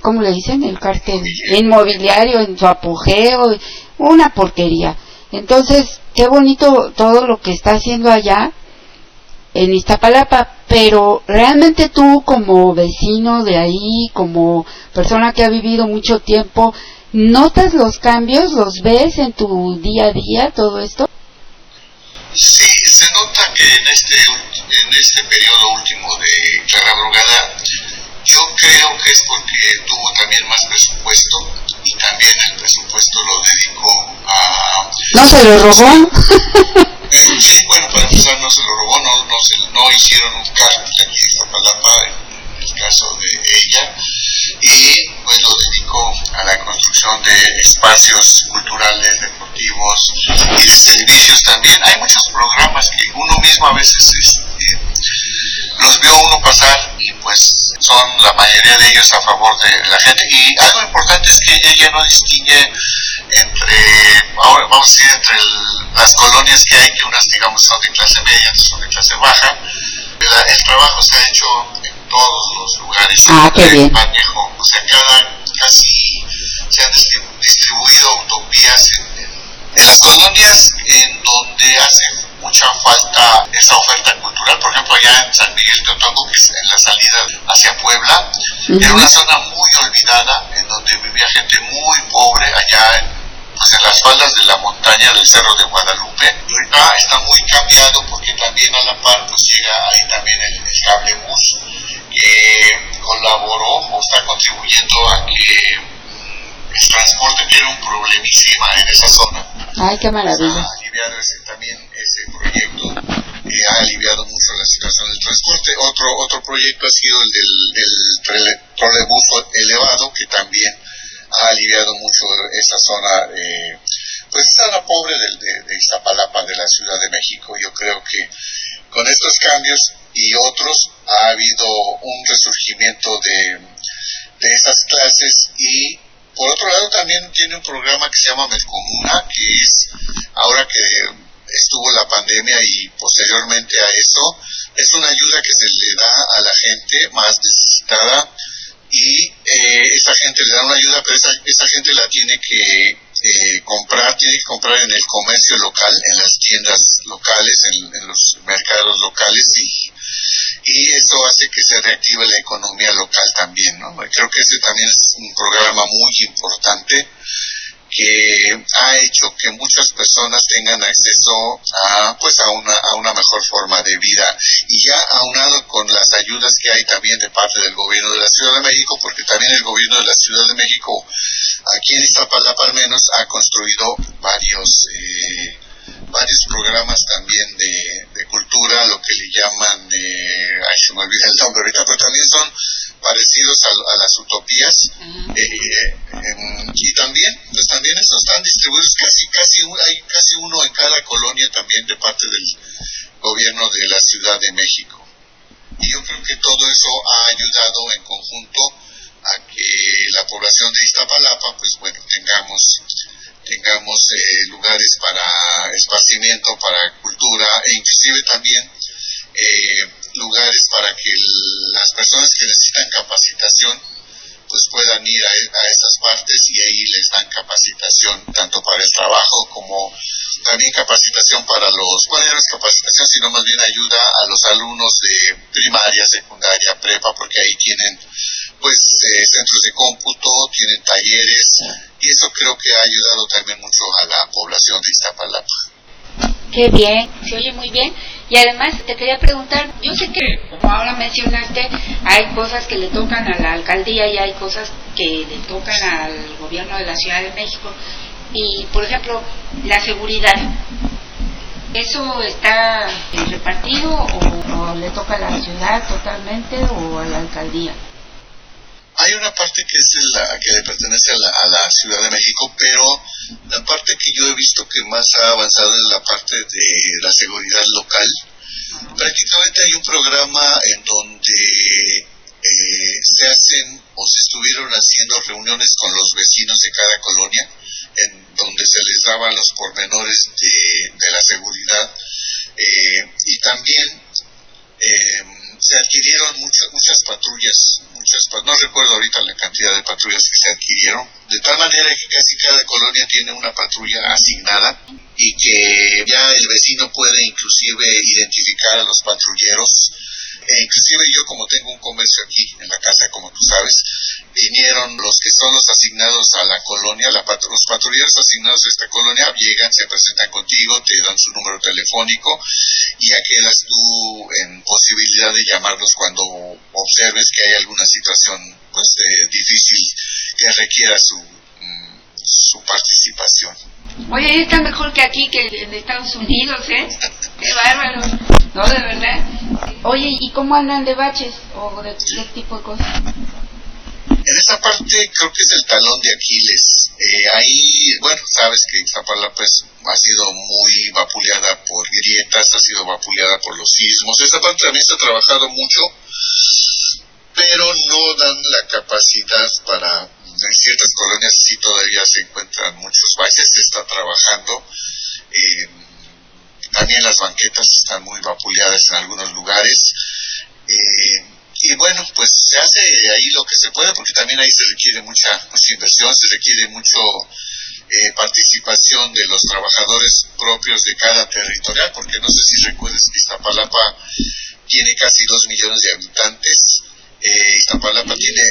Speaker 1: ¿cómo le dicen? El cártel inmobiliario en su apogeo, una porquería. Entonces, qué bonito todo lo que está haciendo allá en Iztapalapa, pero realmente tú como vecino de ahí, como persona que ha vivido mucho tiempo, ¿notas los cambios? ¿Los ves en tu día a día todo esto?
Speaker 6: Sí, se nota que en este, en este periodo último de Clara yo creo que es porque tuvo también más presupuesto y también el presupuesto lo dedicó a...
Speaker 1: ¿No se lo robó?
Speaker 6: Sí, bueno, para empezar no se lo robó, no, no, se, no hicieron un cártel aquí en Iztapalapa, en el caso de ella. Y pues lo dedico a la construcción de espacios culturales, deportivos y de servicios también. Hay muchos programas que uno mismo a veces este, los vio uno pasar y pues son la mayoría de ellos a favor de la gente y algo importante es que ella no distingue entre, ahora vamos a decir, entre las colonias que hay, que unas digamos son de clase media, otras son de clase baja. el trabajo se ha hecho en todos los lugares.
Speaker 1: Ah, qué bien.
Speaker 6: Manejo, o sea, cada, casi se han distribuido utopías en, en las colonias en donde hace mucha falta esa oferta cultural. Por ejemplo, allá en San Miguel de Otongo, que es en la salida hacia Puebla, era una zona muy olvidada, en donde vivía gente muy pobre, allá en, pues en las faldas de la montaña del Cerro de Guadalupe. Y ahorita está muy cambiado porque también a la par pues llega ahí también el, el cable bus que colaboró o está contribuyendo a que el transporte tiene un problemísima en esa zona.
Speaker 1: Ay, qué maravilla.
Speaker 6: Ha aliviado ese, también ese proyecto, eh, ha aliviado mucho la situación del transporte. Otro otro proyecto ha sido el del, del trole- trolebús elevado, que también ha aliviado mucho esa zona, eh, pues esa zona pobre del, de, de Iztapalapa, de la Ciudad de México. Yo creo que con estos cambios y otros ha habido un resurgimiento de, de esas clases y por otro lado también tiene un programa que se llama Medcomuna, que es ahora que estuvo la pandemia y posteriormente a eso, es una ayuda que se le da a la gente más necesitada y eh, esa gente le da una ayuda, pero esa, esa gente la tiene que eh, comprar, tiene que comprar en el comercio local, en las tiendas locales, en, en los mercados locales y, y eso hace que se reactive la economía local también, ¿no? Creo que ese también es un programa muy importante que ha hecho que muchas personas tengan acceso a pues a una, a una mejor forma de vida y ya aunado con las ayudas que hay también de parte del gobierno de la Ciudad de México porque también el gobierno de la Ciudad de México aquí en Iztapalapa al menos ha construido varios eh, varios programas también de, de cultura, lo que le llaman, eh, ay, se me olvida el nombre ahorita, pero también son parecidos a, a las utopías. Eh, y también, pues también estos están distribuidos casi, casi, un- hay casi uno en cada colonia también de parte del gobierno de la Ciudad de México. Y yo creo que todo eso ha ayudado en conjunto a que la población de Iztapalapa, pues bueno, tengamos tengamos eh, lugares para esparcimiento, para cultura e inclusive también eh, lugares para que las personas que necesitan capacitación pues puedan ir a, esas partes y ahí les dan capacitación tanto para el trabajo como también capacitación para los, bueno, no es capacitación, sino más bien ayuda a los alumnos de primaria, secundaria, prepa, porque ahí tienen pues eh, centros de cómputo, tienen talleres y eso creo que ha ayudado también mucho a la población de Iztapalapa.
Speaker 1: Qué bien, se oye muy bien. Y además te quería preguntar, yo sé que como ahora mencionaste, hay cosas que le tocan a la alcaldía y hay cosas que le tocan al gobierno de la Ciudad de México. Y por ejemplo, la seguridad. ¿Eso está repartido o, o le toca a la ciudad totalmente o a la alcaldía?
Speaker 6: Hay una parte que es la que pertenece a la, a la Ciudad de México, pero la parte que yo he visto que más ha avanzado es la parte de la seguridad local. Prácticamente hay un programa en donde eh, se hacen o se estuvieron haciendo reuniones con los vecinos de cada colonia, en donde se les daban los pormenores de, de la seguridad. Eh, y también eh, se adquirieron muchas muchas patrullas, no recuerdo ahorita la cantidad de patrullas que se adquirieron, de tal manera que casi cada colonia tiene una patrulla asignada y que ya el vecino puede inclusive identificar a los patrulleros. E inclusive yo como tengo un comercio aquí en la casa, como tú sabes, vinieron los que son los asignados a la colonia, la los patrulleros asignados a esta colonia llegan, se presentan contigo, te dan su número telefónico y ya quedas tú en posibilidad de llamarlos cuando observes que hay alguna situación pues eh, difícil que requiera su, mm, su participación.
Speaker 1: Oye, está mejor que aquí, que en Estados Unidos, ¿eh? Qué bárbaro. No, de verdad. Oye, ¿y cómo andan de baches o de qué tipo de cosas?
Speaker 6: En esa parte creo que es el talón de Aquiles. Eh, ahí, bueno, sabes que Iztapalapa pues, ha sido muy vapuleada por grietas, ha sido vapuleada por los sismos. Esa parte también se ha trabajado mucho, pero no dan la capacidad para, en ciertas colonias sí todavía se encuentran muchos baches, se está trabajando. Eh, también las banquetas están muy vapuleadas en algunos lugares. Eh, y bueno, pues se hace ahí lo que se puede, porque también ahí se requiere mucha, mucha inversión, se requiere mucho eh, participación de los trabajadores propios de cada territorial, porque no sé si recuerdas que Iztapalapa tiene casi dos millones de habitantes. Eh, Iztapalapa tiene...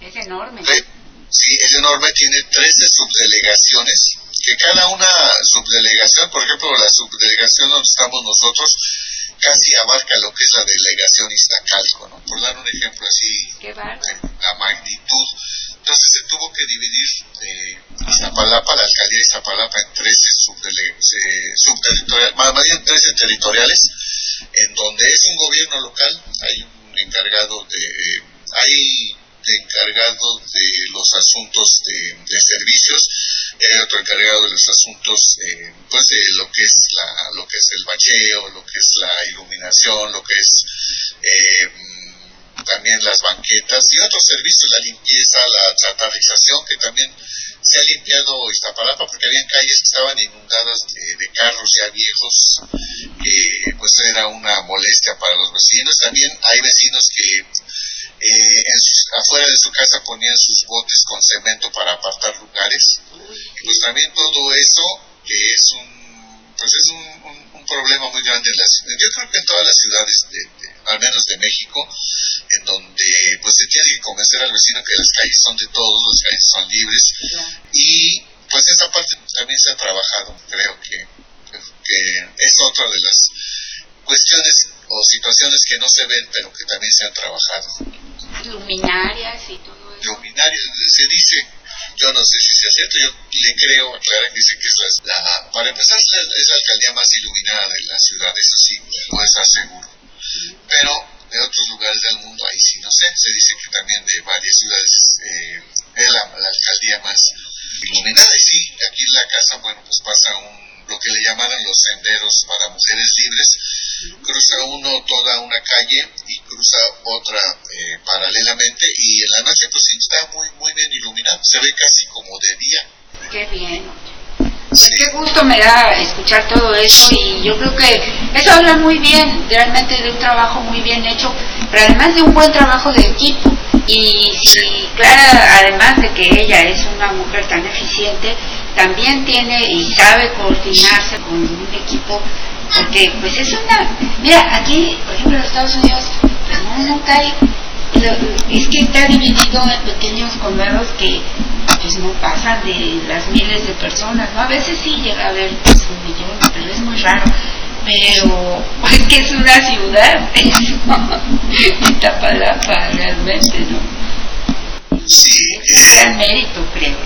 Speaker 1: Es enorme.
Speaker 6: sí, es enorme, tiene 13 subdelegaciones, que cada una subdelegación, por ejemplo, la subdelegación donde estamos nosotros, casi abarca lo que es la delegación Iztacalco, ¿no? Por dar un ejemplo así,
Speaker 1: Qué
Speaker 6: la magnitud. Entonces se tuvo que dividir eh, Iztapalapa, la alcaldía de Iztapalapa, en 13 subterritoriales, más bien 13 territoriales, en donde es un gobierno local, hay un encargado de, hay encargado de los asuntos de, de servicios, hay otro encargado de los asuntos eh, pues de lo que es la, lo que es el bacheo, lo que es la iluminación, lo que es eh, también las banquetas y otros servicios, la limpieza, la chatarrización, que también se ha limpiado Iztapalapa porque había calles que estaban inundadas de, carros ya viejos, que pues era una molestia para los vecinos. También hay vecinos que eh, en afuera de su casa ponían sus botes con cemento para apartar lugares. Y pues también todo eso, que es un, pues es un, un, un problema muy grande en las, yo creo que en todas las ciudades, de, de, al menos de México, en donde pues se tiene que convencer al vecino que las calles son de todos, las calles son libres. Y pues esa parte también se ha trabajado, creo que, que es otra de las cuestiones o situaciones que no se ven, pero que también se han trabajado.
Speaker 1: Luminarias y todo eso.
Speaker 6: Luminarias, se dice, yo no sé si sea cierto, yo le creo a Clara que dice que es la, para empezar, es la, alcaldía más iluminada de la ciudad, eso sí, pues aseguro. Pero de otros lugares del mundo, ahí sí no sé, se dice que también de varias ciudades eh, es la alcaldía más iluminada, y sí, aquí en la casa, bueno, pues pasa un lo que le llamaran los senderos para mujeres libres, cruza uno toda una calle y cruza otra eh, paralelamente y en la noche pues está muy muy bien iluminado, se ve casi como de día.
Speaker 1: Qué bien. Pues qué gusto me da escuchar todo eso y yo creo que eso habla muy bien, realmente de un trabajo muy bien hecho, pero además de un buen trabajo de equipo. Y si Clara, además de que ella es una mujer tan eficiente, también tiene y sabe coordinarse con un equipo, porque pues es una... Mira, aquí, por ejemplo, en los Estados Unidos, pues no, nunca hay... Es que está dividido en pequeños comercios que pues no pasan de las miles de personas, ¿no? A veces sí llega a haber pues, un millón, pero es muy raro. Pero *laughs* es que es una ciudad, eso, *laughs* Iztapalapa realmente, ¿no?
Speaker 6: Sí.
Speaker 1: Es un gran mérito, creo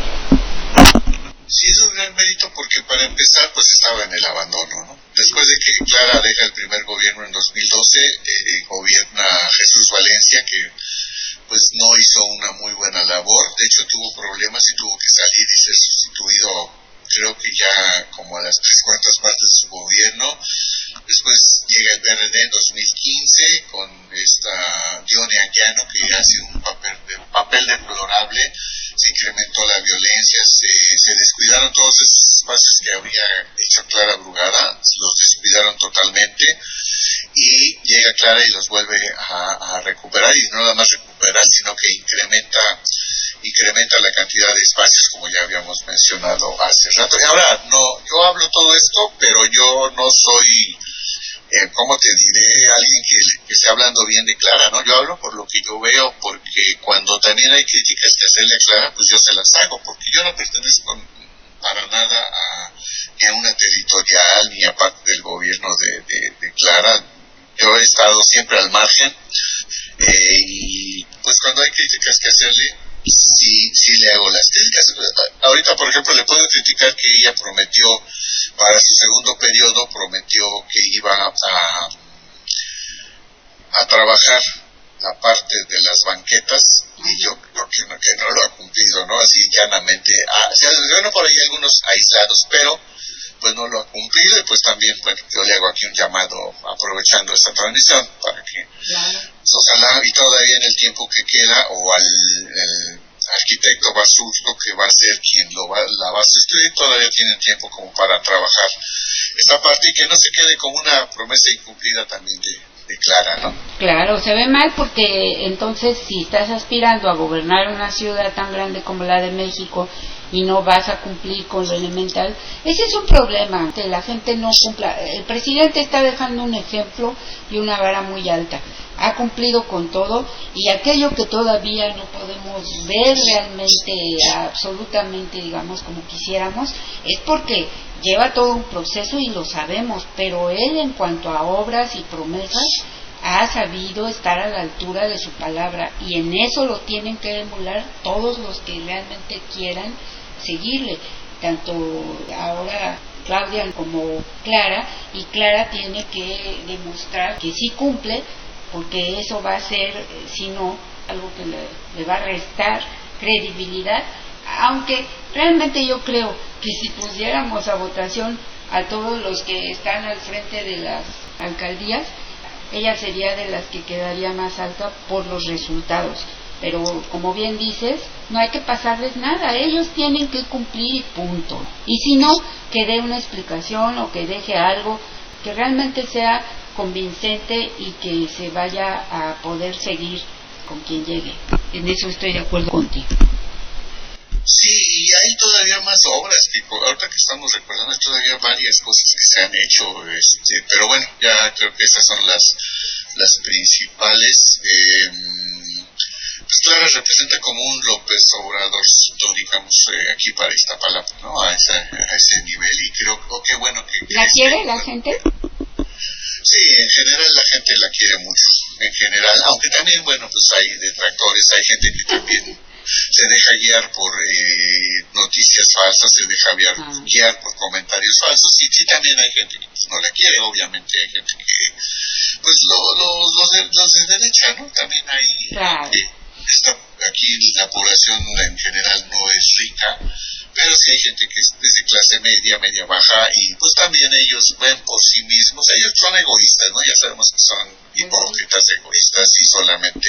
Speaker 6: sí es un gran mérito porque para empezar pues estaba en el abandono, ¿no? Después de que Clara deja el primer gobierno en 2012, eh, gobierna Jesús Valencia que pues no hizo una muy buena labor, de hecho tuvo problemas y tuvo que salir y ser sustituido creo que ya como a las tres cuartas partes de su gobierno. Después llega el PRD en 2015 con esta Dione Anguiano que hace un papel, un papel deplorable se incrementó la violencia, se, se, descuidaron todos esos espacios que había hecho Clara Brugada, los descuidaron totalmente y llega Clara y los vuelve a, a recuperar y no nada más recuperar, sino que incrementa incrementa la cantidad de espacios como ya habíamos mencionado hace rato. Y ahora, no, yo hablo todo esto, pero yo no soy, eh, ¿cómo te diré? Alguien que, que hablando bien de Clara, ¿no? Yo hablo por lo que yo veo, porque cuando también hay críticas que hacerle a Clara, pues yo se las hago, porque yo no pertenezco para nada a, una territorial, ni a parte del gobierno de, de, de Clara. Yo he estado siempre al margen, eh, y pues cuando hay críticas que hacerle, sí, sí le hago las críticas. Ahorita, por ejemplo, le puedo criticar que ella prometió, para su segundo periodo, prometió que iba a, a trabajar la parte de las banquetas y yo creo que no, que no lo ha cumplido, ¿no? Así llanamente. Ah, se por ahí algunos aislados, pero pues no lo ha cumplido y pues también bueno, yo le hago aquí un llamado aprovechando esta transmisión para que ojalá y todavía en el tiempo que queda o al el arquitecto Basurto que va a ser quien lo va, la va a sustituir todavía tienen tiempo como para trabajar esta parte y que no se quede como una promesa incumplida también de, de Clara, ¿no?
Speaker 1: Claro, se ve mal porque entonces si estás aspirando a gobernar una ciudad tan grande como la de México y no vas a cumplir con lo elemental, ese es un problema, que la gente no cumpla. El presidente está dejando un ejemplo y una vara muy alta. Ha cumplido con todo y aquello que todavía no podemos ver realmente, absolutamente, digamos, como quisiéramos, es porque lleva todo un proceso y lo sabemos, pero él en cuanto a obras y promesas ha sabido estar a la altura de su palabra y en eso lo tienen que emular todos los que realmente quieran seguirle, tanto ahora Claudia como Clara, y Clara tiene que demostrar que sí cumple, porque eso va a ser, eh, si no, algo que le, va a restar credibilidad, aunque realmente yo creo que si pusiéramos a votación a todos los que están al frente de las alcaldías, ella sería de las que quedaría más alta por los resultados pero como bien dices, no hay que pasarles nada, ellos tienen que cumplir y punto. Y si no, que dé una explicación o que deje algo que realmente sea convincente y que se vaya a poder seguir con quien llegue. En eso estoy de acuerdo contigo.
Speaker 6: Sí, y hay todavía más obras, tipo, ahorita que estamos recordando, hay todavía varias cosas que se han hecho, este, pero bueno, ya creo que esas son las, las principales. Eh, pues Clara representa como un López Obrador, digamos, eh, aquí para Iztapalapa, ¿no? A ese, a ese nivel. Y creo oh, que bueno que...
Speaker 1: ¿La quiere la gente?
Speaker 6: Sí, en general la gente la quiere mucho, en general, aunque también, bueno, pues hay detractores, hay gente que también se deja guiar por eh, noticias falsas, se deja guiar, ah. guiar, por comentarios falsos, y sí también hay gente que pues, no la quiere, obviamente hay gente que, pues lo, los, de, los de derecha, ¿no? También hay...
Speaker 1: Claro
Speaker 6: aquí la población en general no es rica, pero sí hay gente que es de clase media, media baja, y pues también ellos ven por sí mismos, ellos son egoístas, ¿no? Ya sabemos que son hipócritas, egoístas y solamente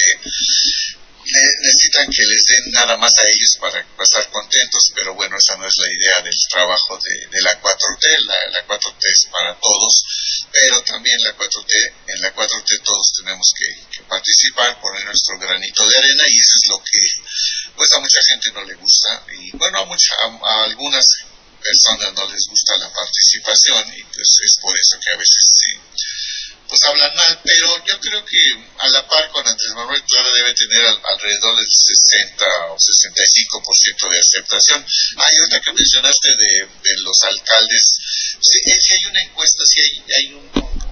Speaker 6: necesitan que les den nada más a ellos para pasar contentos, pero bueno, esa no es la idea del trabajo de, la 4T, la, la 4T es para todos, pero también la 4T, en la 4T todos tenemos que, participar, poner nuestro granito de arena y eso es lo que pues a mucha gente no le gusta y bueno, a, mucha, a, algunas personas no les gusta la participación y pues es por eso que a veces pues hablan mal, pero yo creo que a la par con Andrés Manuel Clara debe tener alrededor del 60 o 65% de aceptación. Hay otra que mencionaste de, de los alcaldes, sí, hay una encuesta, sí hay, hay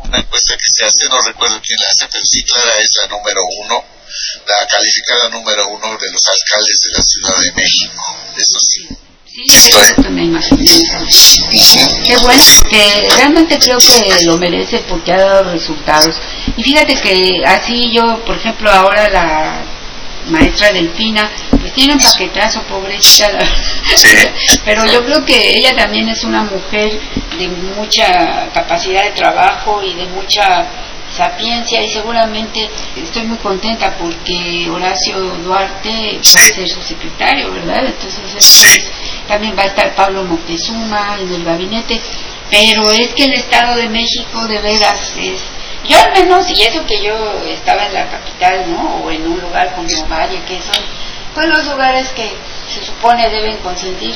Speaker 6: una encuesta que se hace, no recuerdo quién la hace, pero sí Clara es la número uno, la calificada número uno de los alcaldes de la Ciudad de México, eso sí.
Speaker 1: Sí. Qué bueno, que realmente creo que lo merece porque ha dado resultados. Y fíjate que así yo, por ejemplo, ahora la maestra Delfina, pues tiene un paquetazo, pobrecita, *laughs* pero yo creo que ella también es una mujer de mucha capacidad de trabajo y de mucha sapiencia y seguramente estoy muy contenta porque Horacio Duarte va a ser su secretario, ¿verdad? Entonces también va a estar Pablo Moctezuma en el gabinete, pero es que el Estado de México de veras es yo al menos, y eso que yo estaba en la capital, ¿no? O en un lugar como Valle, que son pues los lugares que se supone deben consentir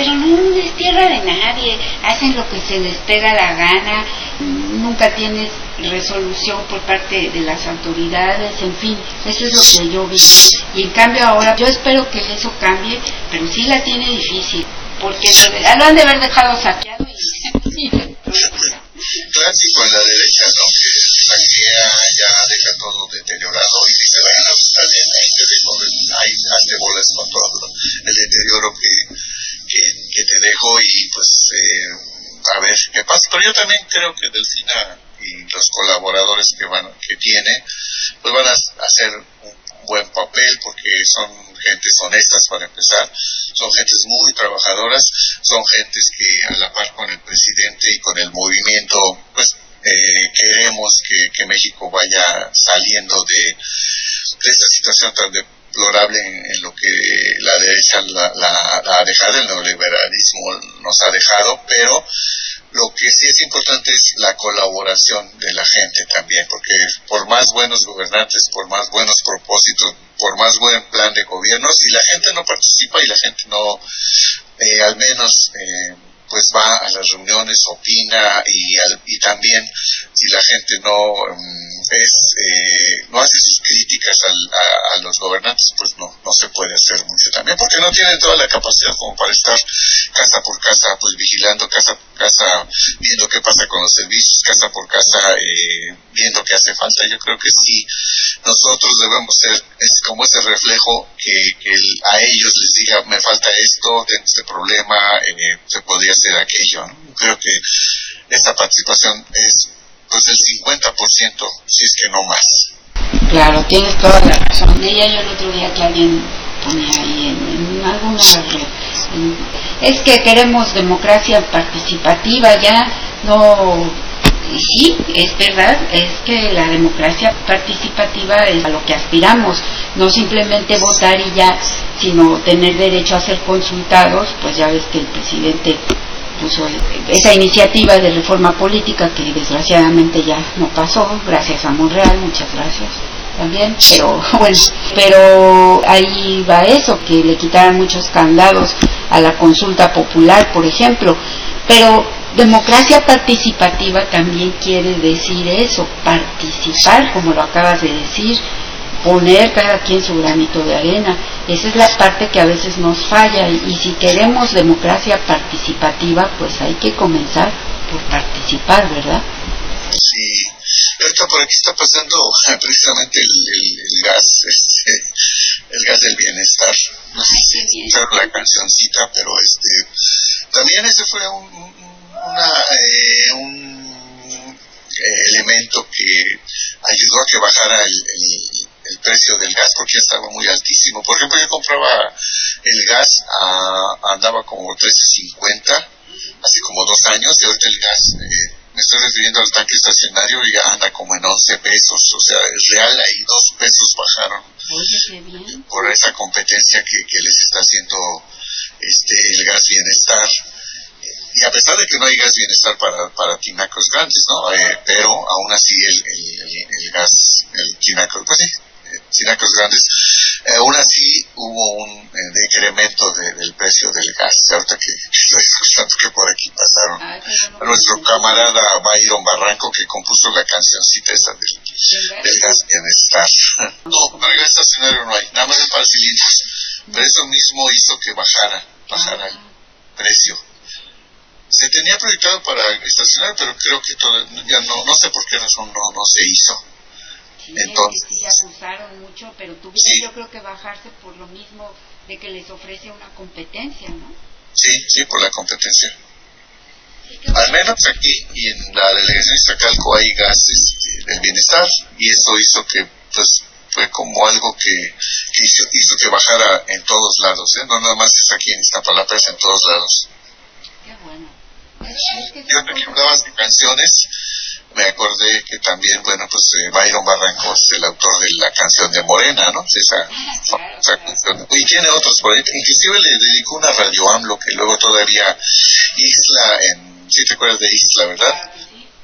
Speaker 1: pero no es tierra de nadie, hacen lo que se les pega la gana, nunca tienes resolución por parte de las autoridades, en fin, eso es lo que yo vi. Y en cambio ahora yo espero que eso cambie, pero sí la tiene difícil, porque lo, han de haber dejado saqueado y... *laughs*
Speaker 6: clásico en la derecha, ¿no? Que saquea, ya deja todo deteriorado y dice, bueno, pues también ahí te dejo, ahí hazte bolas con todo el deterioro que, que, te dejo y pues eh, a ver qué pasa. Pero yo también creo que Delfina y los colaboradores que van que tiene pues van a hacer un buen papel porque son gentes honestas para empezar, son gentes muy trabajadoras, son gentes que a la par con el presidente y con el movimiento pues eh, queremos que, que México vaya saliendo de, de esta situación tan deplorable en, lo que la derecha la, la, ha dejado, el neoliberalismo nos ha dejado, pero lo que sí es importante es la colaboración de la gente también, porque por más buenos gobernantes, por más buenos propósitos, por más buen plan de gobierno, si la gente no participa y la gente no, eh, al menos, eh, pues va a las reuniones, opina y, al, y también si la gente no um, es eh, no hace sus críticas al, a, a, los gobernantes, pues no, no se puede hacer mucho también, porque no tienen toda la capacidad como para estar casa por casa, pues vigilando casa por casa, viendo qué pasa con los servicios, casa por casa, eh, viendo qué hace falta. Yo creo que sí, nosotros debemos ser es como ese reflejo que, que el, a ellos les diga, me falta esto, tengo este problema, eh, se podría hacer aquello. Creo que esta participación es pues el 50%, si es que no más.
Speaker 1: Claro, tienes toda la razón. Ella yo el otro día que alguien ponía ahí en, en alguna es que queremos democracia participativa, ya no sí, es verdad, es que la democracia participativa es a lo que aspiramos, no simplemente votar y ya, sino tener derecho a ser consultados, pues ya ves que el presidente puso esa iniciativa de reforma política que desgraciadamente ya no pasó, gracias a Monreal, muchas gracias también, pero *laughs* bueno, pero ahí va eso, que le quitaran muchos candados a la consulta popular, por ejemplo, pero democracia participativa también quiere decir eso, participar, como lo acabas de decir, poner cada quien su granito de arena. Esa es la parte que a veces nos falla y, y, si queremos democracia participativa, pues hay que comenzar por participar, ¿verdad?
Speaker 6: Sí, ahorita por aquí está pasando *laughs* precisamente el, el, el gas, *laughs* este, el gas del bienestar. No sé si escucharon la cancioncita, pero este, también ese fue un, una, eh, un eh, elemento que ayudó a que bajara el, el el precio del gas porque estaba muy altísimo. Por ejemplo, yo compraba el gas, a, andaba como 13.50, hace como dos años, y ahorita el gas, eh, me estoy refiriendo al tanque estacionario, y ya anda como en 11 pesos, o sea, es real, ahí dos pesos bajaron
Speaker 1: Oye,
Speaker 6: por esa competencia que, que les está haciendo este el gas bienestar y a pesar de que no hay gas bienestar para, para tinacos grandes, ¿no? Eh, pero aún así el, el, el, el gas, el tinaco, pues sí, tinacos grandes, eh, aún así hubo un eh, decremento de, del precio del gas. Ahorita que, que, estoy escuchando que por aquí pasaron
Speaker 1: Ay,
Speaker 6: a nuestro camarada Byron Barranco que compuso la cancioncita esa del, del gas bienestar. *laughs* No, para el gas estacionario no hay, nada más es para cilindros. Pero eso mismo hizo que bajara, bajara el precio. Se tenía proyectado para estacionar, pero creo que todo, ya no, no sé por qué razón no, no se hizo.
Speaker 1: Sí,
Speaker 6: Entonces,
Speaker 1: que sí abusaron mucho, pero tuvieron
Speaker 6: Sí.
Speaker 1: yo creo que bajarse por lo mismo de que les ofrece una competencia, ¿no?
Speaker 6: Sí, sí, por la competencia. Al menos aquí y en la delegación de Iztacalco hay gas este, del bienestar y eso hizo que, pues, fue como algo que, que hizo, hizo, que bajara en todos lados, ¿eh? no nada más es aquí en Iztapalapa, es en todos lados.
Speaker 1: Qué bueno. Es, es que
Speaker 6: Yo
Speaker 1: son
Speaker 6: que
Speaker 1: cosas-
Speaker 6: hablabas de canciones, me acordé que también, bueno, pues eh, Byron Barranco es el autor de la canción de Morena, ¿no? Esa, esa canción. Y tiene otros por ahí, inclusive le dedicó una radio AMLO que luego todavía Isla, en, si te acuerdas de Isla, ¿verdad?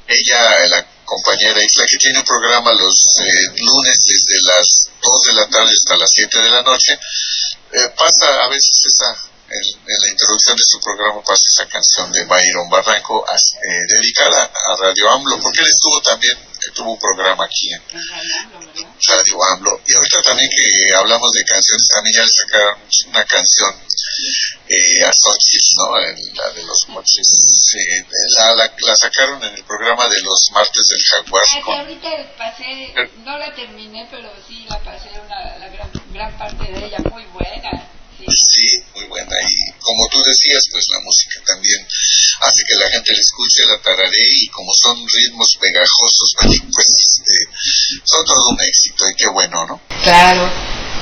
Speaker 6: Ella, la compañera Isla, que tiene un programa los eh, lunes desde las 2 de la tarde hasta las 7 de la noche, eh, pasa a veces esa, en, en, la introducción de su programa pasa esa canción de Byron Barranco eh, dedicada a Radio AMLO, porque él estuvo también, eh, tuvo un programa aquí en. Radio AMLO. Y ahorita también que hablamos de canciones, también ya le sacaron una canción eh, a Xochitl, ¿no? La de los moches. Eh, la, la, la, sacaron en el programa de los martes del Jaguar.
Speaker 1: Ah, que ahorita pasé, no la terminé, pero sí la pasé una, la gran, gran parte de ella, muy buena. Sí,
Speaker 6: Sí, muy buena. Y como tú decías, pues la música también hace que la gente la escuche, la tararee y como son ritmos pegajosos, *laughs* pues este, son todo un éxito y qué bueno, ¿no?
Speaker 1: Claro,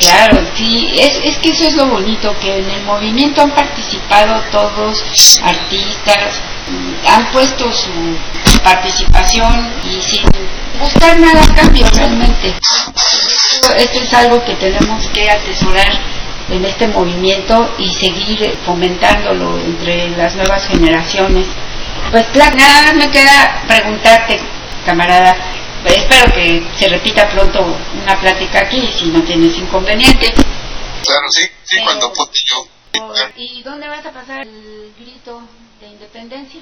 Speaker 1: claro, sí, es, es que eso es lo bonito, que en el movimiento han participado todos artistas, han puesto su participación y sin buscar nada cambio realmente. Esto, esto es algo que tenemos que atesorar en este movimiento y seguir fomentándolo entre las nuevas generaciones. Pues nada más me queda preguntarte, camarada, pues, espero que se repita pronto una plática aquí, si no tienes inconveniente.
Speaker 6: Claro, sí, cuando yo.
Speaker 1: ¿Y dónde vas a pasar el grito de independencia?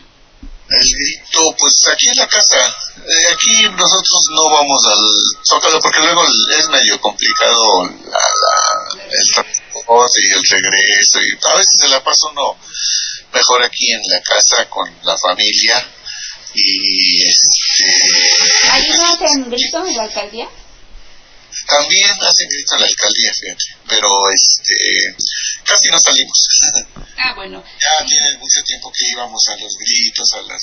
Speaker 6: El grito, pues aquí en la casa. Eh, aquí nosotros no vamos al Zócalo porque luego es medio complicado la, la- el transporte y el regreso. Y a veces se la pasa uno mejor aquí en la casa con la familia. Y este.
Speaker 1: ¿Ahí no hacen grito en la alcaldía?
Speaker 6: También hacen grito en la alcaldía, fíjate. Pero este. Casi no salimos.
Speaker 1: Ah, bueno.
Speaker 6: Ya tiene mucho tiempo que íbamos a los gritos, a las...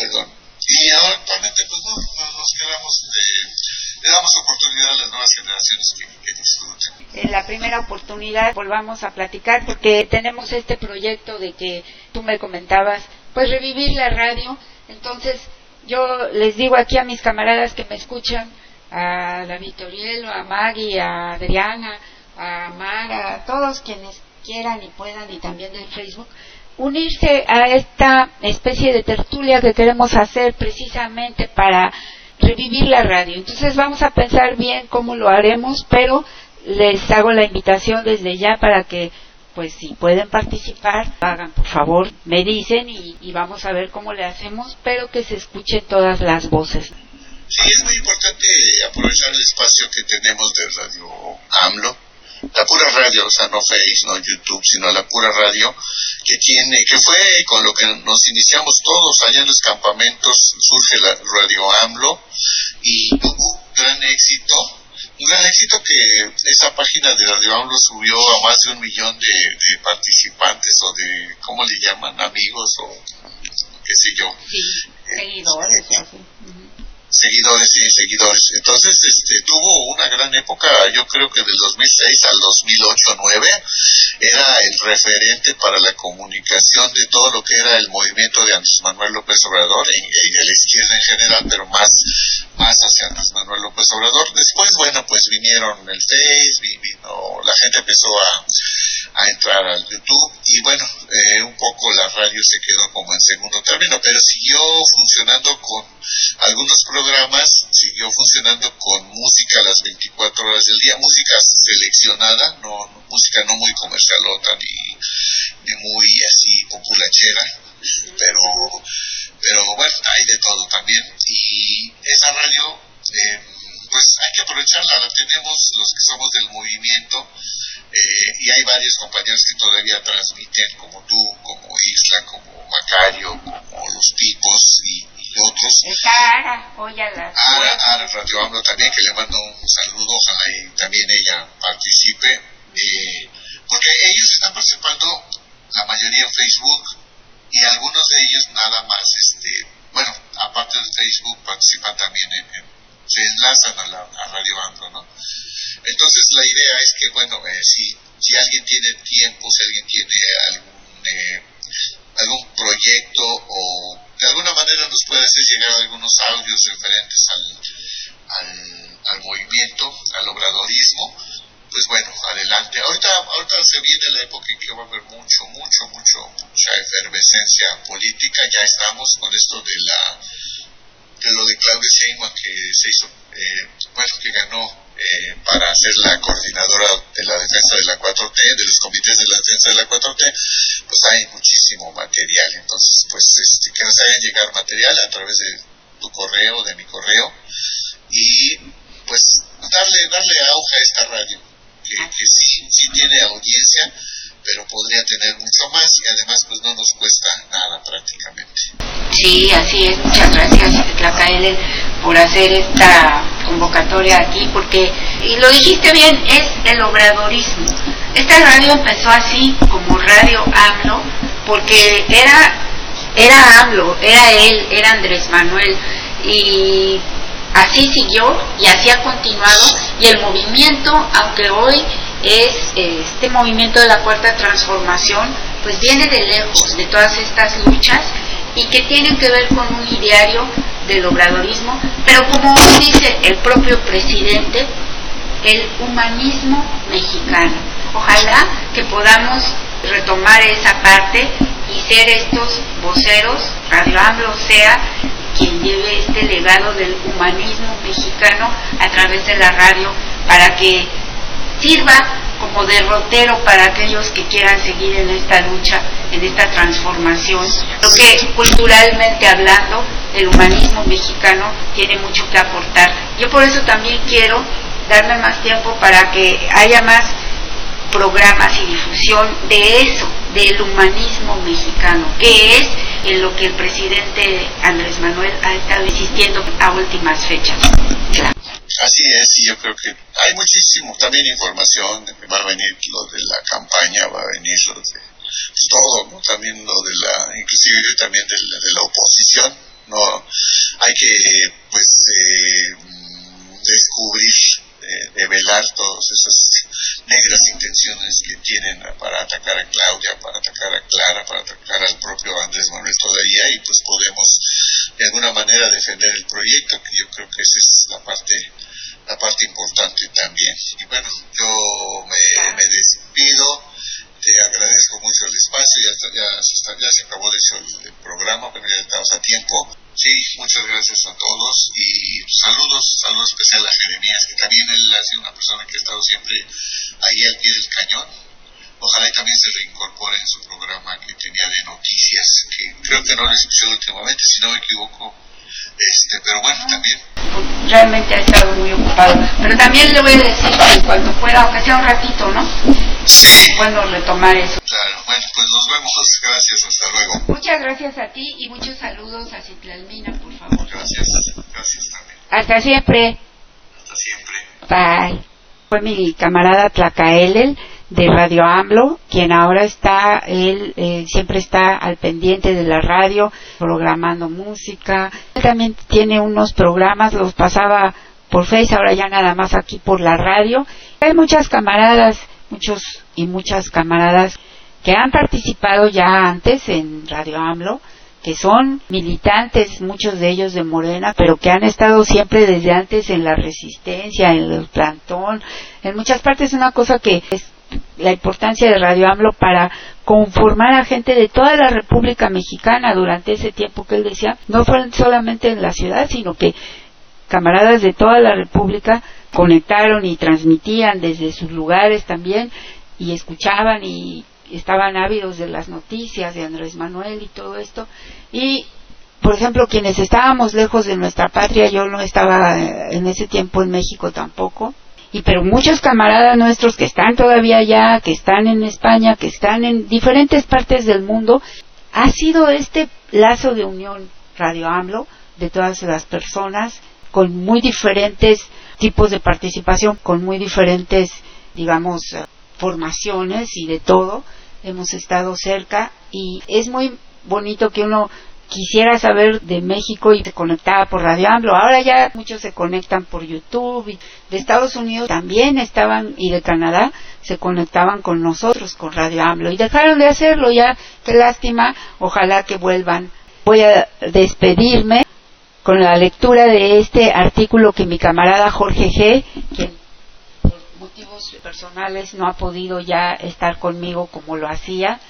Speaker 6: Perdón. Y ahora actualmente pues no, no- nos quedamos de... Le damos oportunidad a las nuevas generaciones que, que disfruten.
Speaker 1: en la primera oportunidad volvamos a platicar porque tenemos este proyecto de que tú me comentabas, pues revivir la radio. Entonces, yo les digo aquí a mis camaradas que me escuchan, a la Vitorielo, a Maggie, a Adriana, a Mara, a todos quienes quieran y puedan y también del Facebook, unirse a esta especie de tertulia que queremos hacer precisamente para revivir la radio. Entonces vamos a pensar bien cómo lo haremos, pero les hago la invitación desde ya para que, pues si pueden participar, hagan por favor, me dicen y, y vamos a ver cómo le hacemos, pero que se escuchen todas las voces.
Speaker 6: Sí, es muy importante aprovechar el espacio que tenemos de Radio AMLO, la pura radio, o sea, no Face, no YouTube, sino la pura radio que tiene, que fue con lo que nos iniciamos todos allá en los campamentos, surge la Radio AMLO y tuvo un gran éxito, un gran éxito que esa página de Radio AMLO subió a más de un millón de, de participantes o de, ¿cómo le llaman? Amigos o qué sé yo
Speaker 1: Sí, seguidores. así.
Speaker 6: Seguidores y seguidores. Entonces, este, tuvo una gran época, yo creo que del 2006 al 2008-9, era el referente para la comunicación de todo lo que era el movimiento de Andrés Manuel López Obrador y, de la izquierda en general, pero más, más hacia Andrés Manuel López Obrador. Después, bueno, pues vinieron el Face, vi- vino, la gente empezó a, a entrar al YouTube. Y bueno, eh, un poco la radio se quedó como en segundo término, pero siguió funcionando con algunos programas, siguió funcionando con música las 24 horas del día, música seleccionada, no, música no muy comercialota ni, ni muy así populachera, pero, pero bueno, hay de todo también. Y esa radio eh, pues hay que aprovecharla, la tenemos los que somos del movimiento eh, y hay varios compañeros que todavía transmiten como tú, como Isla, como Macario, como los tipos y, y otros.
Speaker 1: Cara, oye a las
Speaker 6: Ara, Ara Radio AMLO también, que le mando un saludo, ojalá y también ella participe, eh, porque ellos están participando, la mayoría en Facebook, y algunos de ellos nada más, este, bueno, aparte de Facebook, participan también en, en- se enlazan a la a Radio AMLO, ¿no? Entonces la idea es que, bueno, eh, si, si alguien tiene tiempo, si alguien tiene algún, eh, algún proyecto o de alguna manera nos puede hacer llegar algunos audios referentes al, al, al movimiento, al obradorismo, pues bueno, adelante. Ahorita, ahorita se viene la época en que va a haber mucho, mucho, mucho, mucha efervescencia política. Ya estamos con esto de la de lo de Claudia Sheinbaum que se hizo, eh, bueno, que ganó eh, para ser la coordinadora de la defensa de la 4T, de los comités de la defensa de la 4T, pues hay muchísimo material. Entonces, pues este, que nos hagan llegar material a través de tu correo, de mi correo, y pues darle, darle auge a esta radio, que, que sí, sí tiene audiencia, pero podría tener mucho más y además pues no nos cuesta nada prácticamente.
Speaker 1: Sí, así es. Muchas gracias, Tlacaele, por hacer esta convocatoria aquí, porque, y lo dijiste bien, es el obradorismo. esta radio empezó así como Radio AMLO porque era era AMLO, era él, era Andrés Manuel y así siguió y así ha continuado y el movimiento, aunque hoy es este movimiento de la cuarta transformación, pues viene de lejos de todas estas luchas y que tienen que ver con un ideario del obradorismo, pero como dice el propio presidente, el humanismo mexicano. Ojalá que podamos retomar esa parte y ser estos voceros, Radio sea quien lleve este legado del humanismo mexicano a través de la radio para que sirva como derrotero para aquellos que quieran seguir en esta lucha, en esta transformación. Lo que culturalmente hablando, el humanismo mexicano tiene mucho que aportar. Yo por eso también quiero darme más tiempo para que haya más programas y difusión de eso, del humanismo mexicano, que es en lo que el presidente Andrés Manuel ha estado insistiendo a últimas fechas.
Speaker 6: Así es, y yo creo que hay muchísimo, también información, va a venir lo de la campaña, va a venir lo de todo, ¿no? también lo de la, inclusive también de la, de la oposición, no, hay que pues eh, descubrir de, velar todas esas negras intenciones que tienen para atacar a Claudia, para atacar a Clara, para atacar al propio Andrés Manuel todavía y pues podemos de alguna manera defender el proyecto, que yo creo que esa es la parte la parte importante también. Y bueno, yo me, despido, te agradezco mucho el espacio, ya, ya, se acabó de hecho el, programa, pero ya estamos a tiempo. Sí, muchas gracias a todos y saludos, saludos especial a Jeremías, que también él ha sido una persona que ha estado siempre ahí al pie del cañón. Ojalá y también se reincorpore en su programa que tenía de noticias, que creo que no le sucedió últimamente, si no me equivoco. Este, pero bueno, también.
Speaker 1: Realmente ha estado muy ocupado. Pero también le voy a decir que cuando pueda, aunque sea un ratito, ¿no?
Speaker 6: Sí.
Speaker 1: Bueno, retomar eso.
Speaker 6: Claro, bueno, pues nos vemos. Gracias, hasta luego.
Speaker 1: Muchas gracias a ti y muchos saludos a Citlalmina, por favor.
Speaker 6: Gracias, gracias también.
Speaker 1: Hasta siempre.
Speaker 6: Hasta siempre.
Speaker 1: Bye. Fue mi camarada Tlacaelel de Radio AMLO, quien ahora está, él eh, siempre está al pendiente de la radio, programando música. Él también tiene unos programas, los pasaba por Face, ahora ya nada más aquí por la radio. Hay muchas camaradas muchos y muchas camaradas que han participado ya antes en Radio AMLO, que son militantes, muchos de ellos de Morena, pero que han estado siempre desde antes en la resistencia, en el plantón, en muchas partes. Una cosa que es la importancia de Radio AMLO para conformar a gente de toda la República Mexicana durante ese tiempo que él decía, no fueron solamente en la ciudad, sino que camaradas de toda la República conectaron y transmitían desde sus lugares también y escuchaban y estaban ávidos de las noticias de Andrés Manuel y todo esto. Y por ejemplo quienes estábamos lejos de nuestra patria yo no estaba en ese tiempo en México tampoco y pero muchos camaradas nuestros que están todavía allá que están en España que están en diferentes partes del mundo ha sido este lazo de unión Radio AMLO de todas las personas con muy diferentes tipos de participación, con muy diferentes, digamos, eh, formaciones y de todo. Hemos estado cerca y es muy bonito que uno quisiera saber de México y se conectaba por Radio AMLO. Ahora ya muchos se conectan por YouTube y de Estados Unidos también estaban y de Canadá se conectaban con nosotros con Radio AMLO y dejaron de hacerlo ya. Qué lástima. Ojalá que vuelvan. Voy a despedirme con la lectura de este artículo que mi camarada Jorge G., quien por motivos personales no ha podido ya estar conmigo como lo hacía,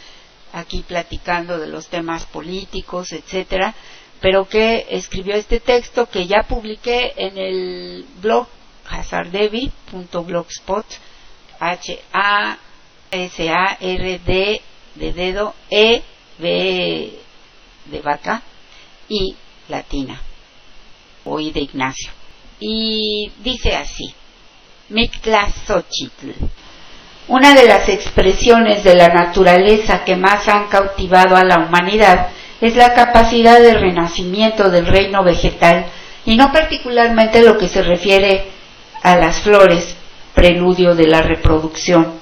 Speaker 1: aquí platicando de los temas políticos, etcétera, pero que escribió este texto que ya publiqué en el blog hazardevi.blogspot H A S A R D de dedo E B de vaca y latina hoy de Ignacio. Y dice así, Mictlazochitl, una de las expresiones de la naturaleza que más han cautivado a la humanidad es la capacidad de renacimiento del reino vegetal y no particularmente lo que se refiere a las flores, preludio de la reproducción.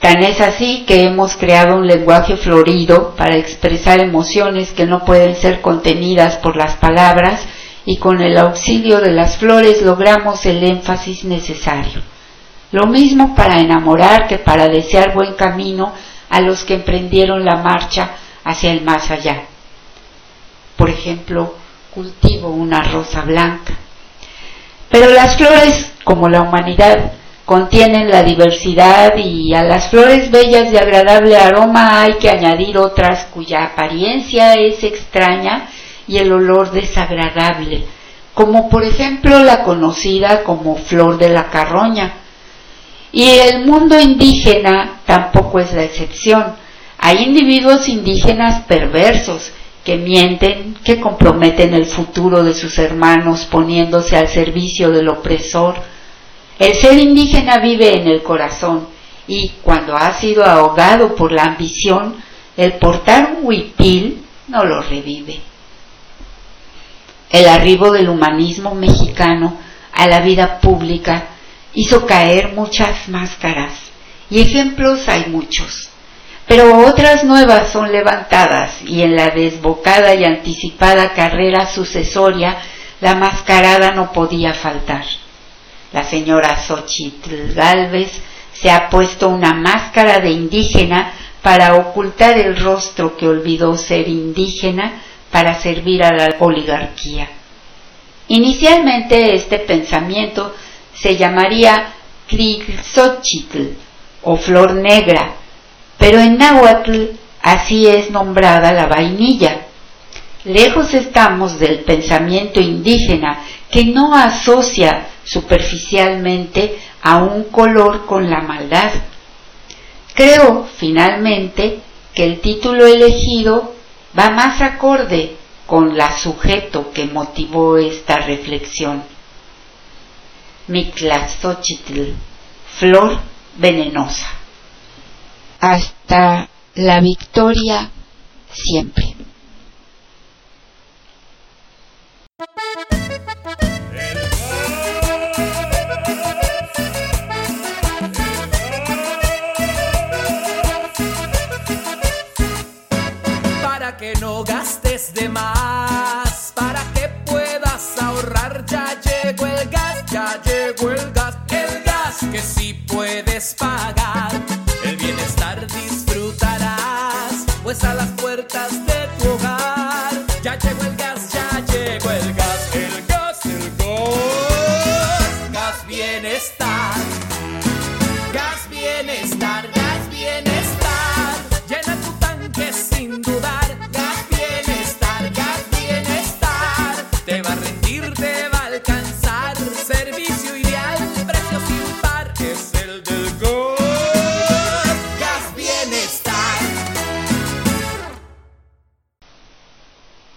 Speaker 1: Tan es así que hemos creado un lenguaje florido para expresar emociones que no pueden ser contenidas por las palabras y con el auxilio de las flores logramos el énfasis necesario. Lo mismo para enamorar que para desear buen camino a los que emprendieron la marcha hacia el más allá. Por ejemplo, cultivo una rosa blanca. Pero las flores, como la humanidad, contienen la diversidad y a las flores bellas de agradable aroma hay que añadir otras cuya apariencia es extraña y el olor desagradable, como por ejemplo la conocida como flor de la carroña. Y el mundo indígena tampoco es la excepción. Hay individuos indígenas perversos que mienten, que comprometen el futuro de sus hermanos poniéndose al servicio del opresor. El ser indígena vive en el corazón y cuando ha sido ahogado por la ambición, el portar un huipil no lo revive. El arribo del humanismo mexicano a la vida pública hizo caer muchas máscaras y ejemplos hay muchos. Pero otras nuevas son levantadas y en la desbocada y anticipada carrera sucesoria la mascarada no podía faltar. La señora Xochitl Galvez se ha puesto una máscara de indígena para ocultar el rostro que olvidó ser indígena para servir a la oligarquía. Inicialmente este pensamiento se llamaría Tlixochitl o flor negra, pero en náhuatl así es nombrada la vainilla. Lejos estamos del pensamiento indígena que no asocia superficialmente a un color con la maldad. Creo, finalmente, que el título elegido va más acorde con la sujeto que motivó esta reflexión. Mictlazochitl, flor venenosa. Hasta la victoria siempre.
Speaker 7: Para que no gastes de más, para que puedas ahorrar, ya llegó el spot.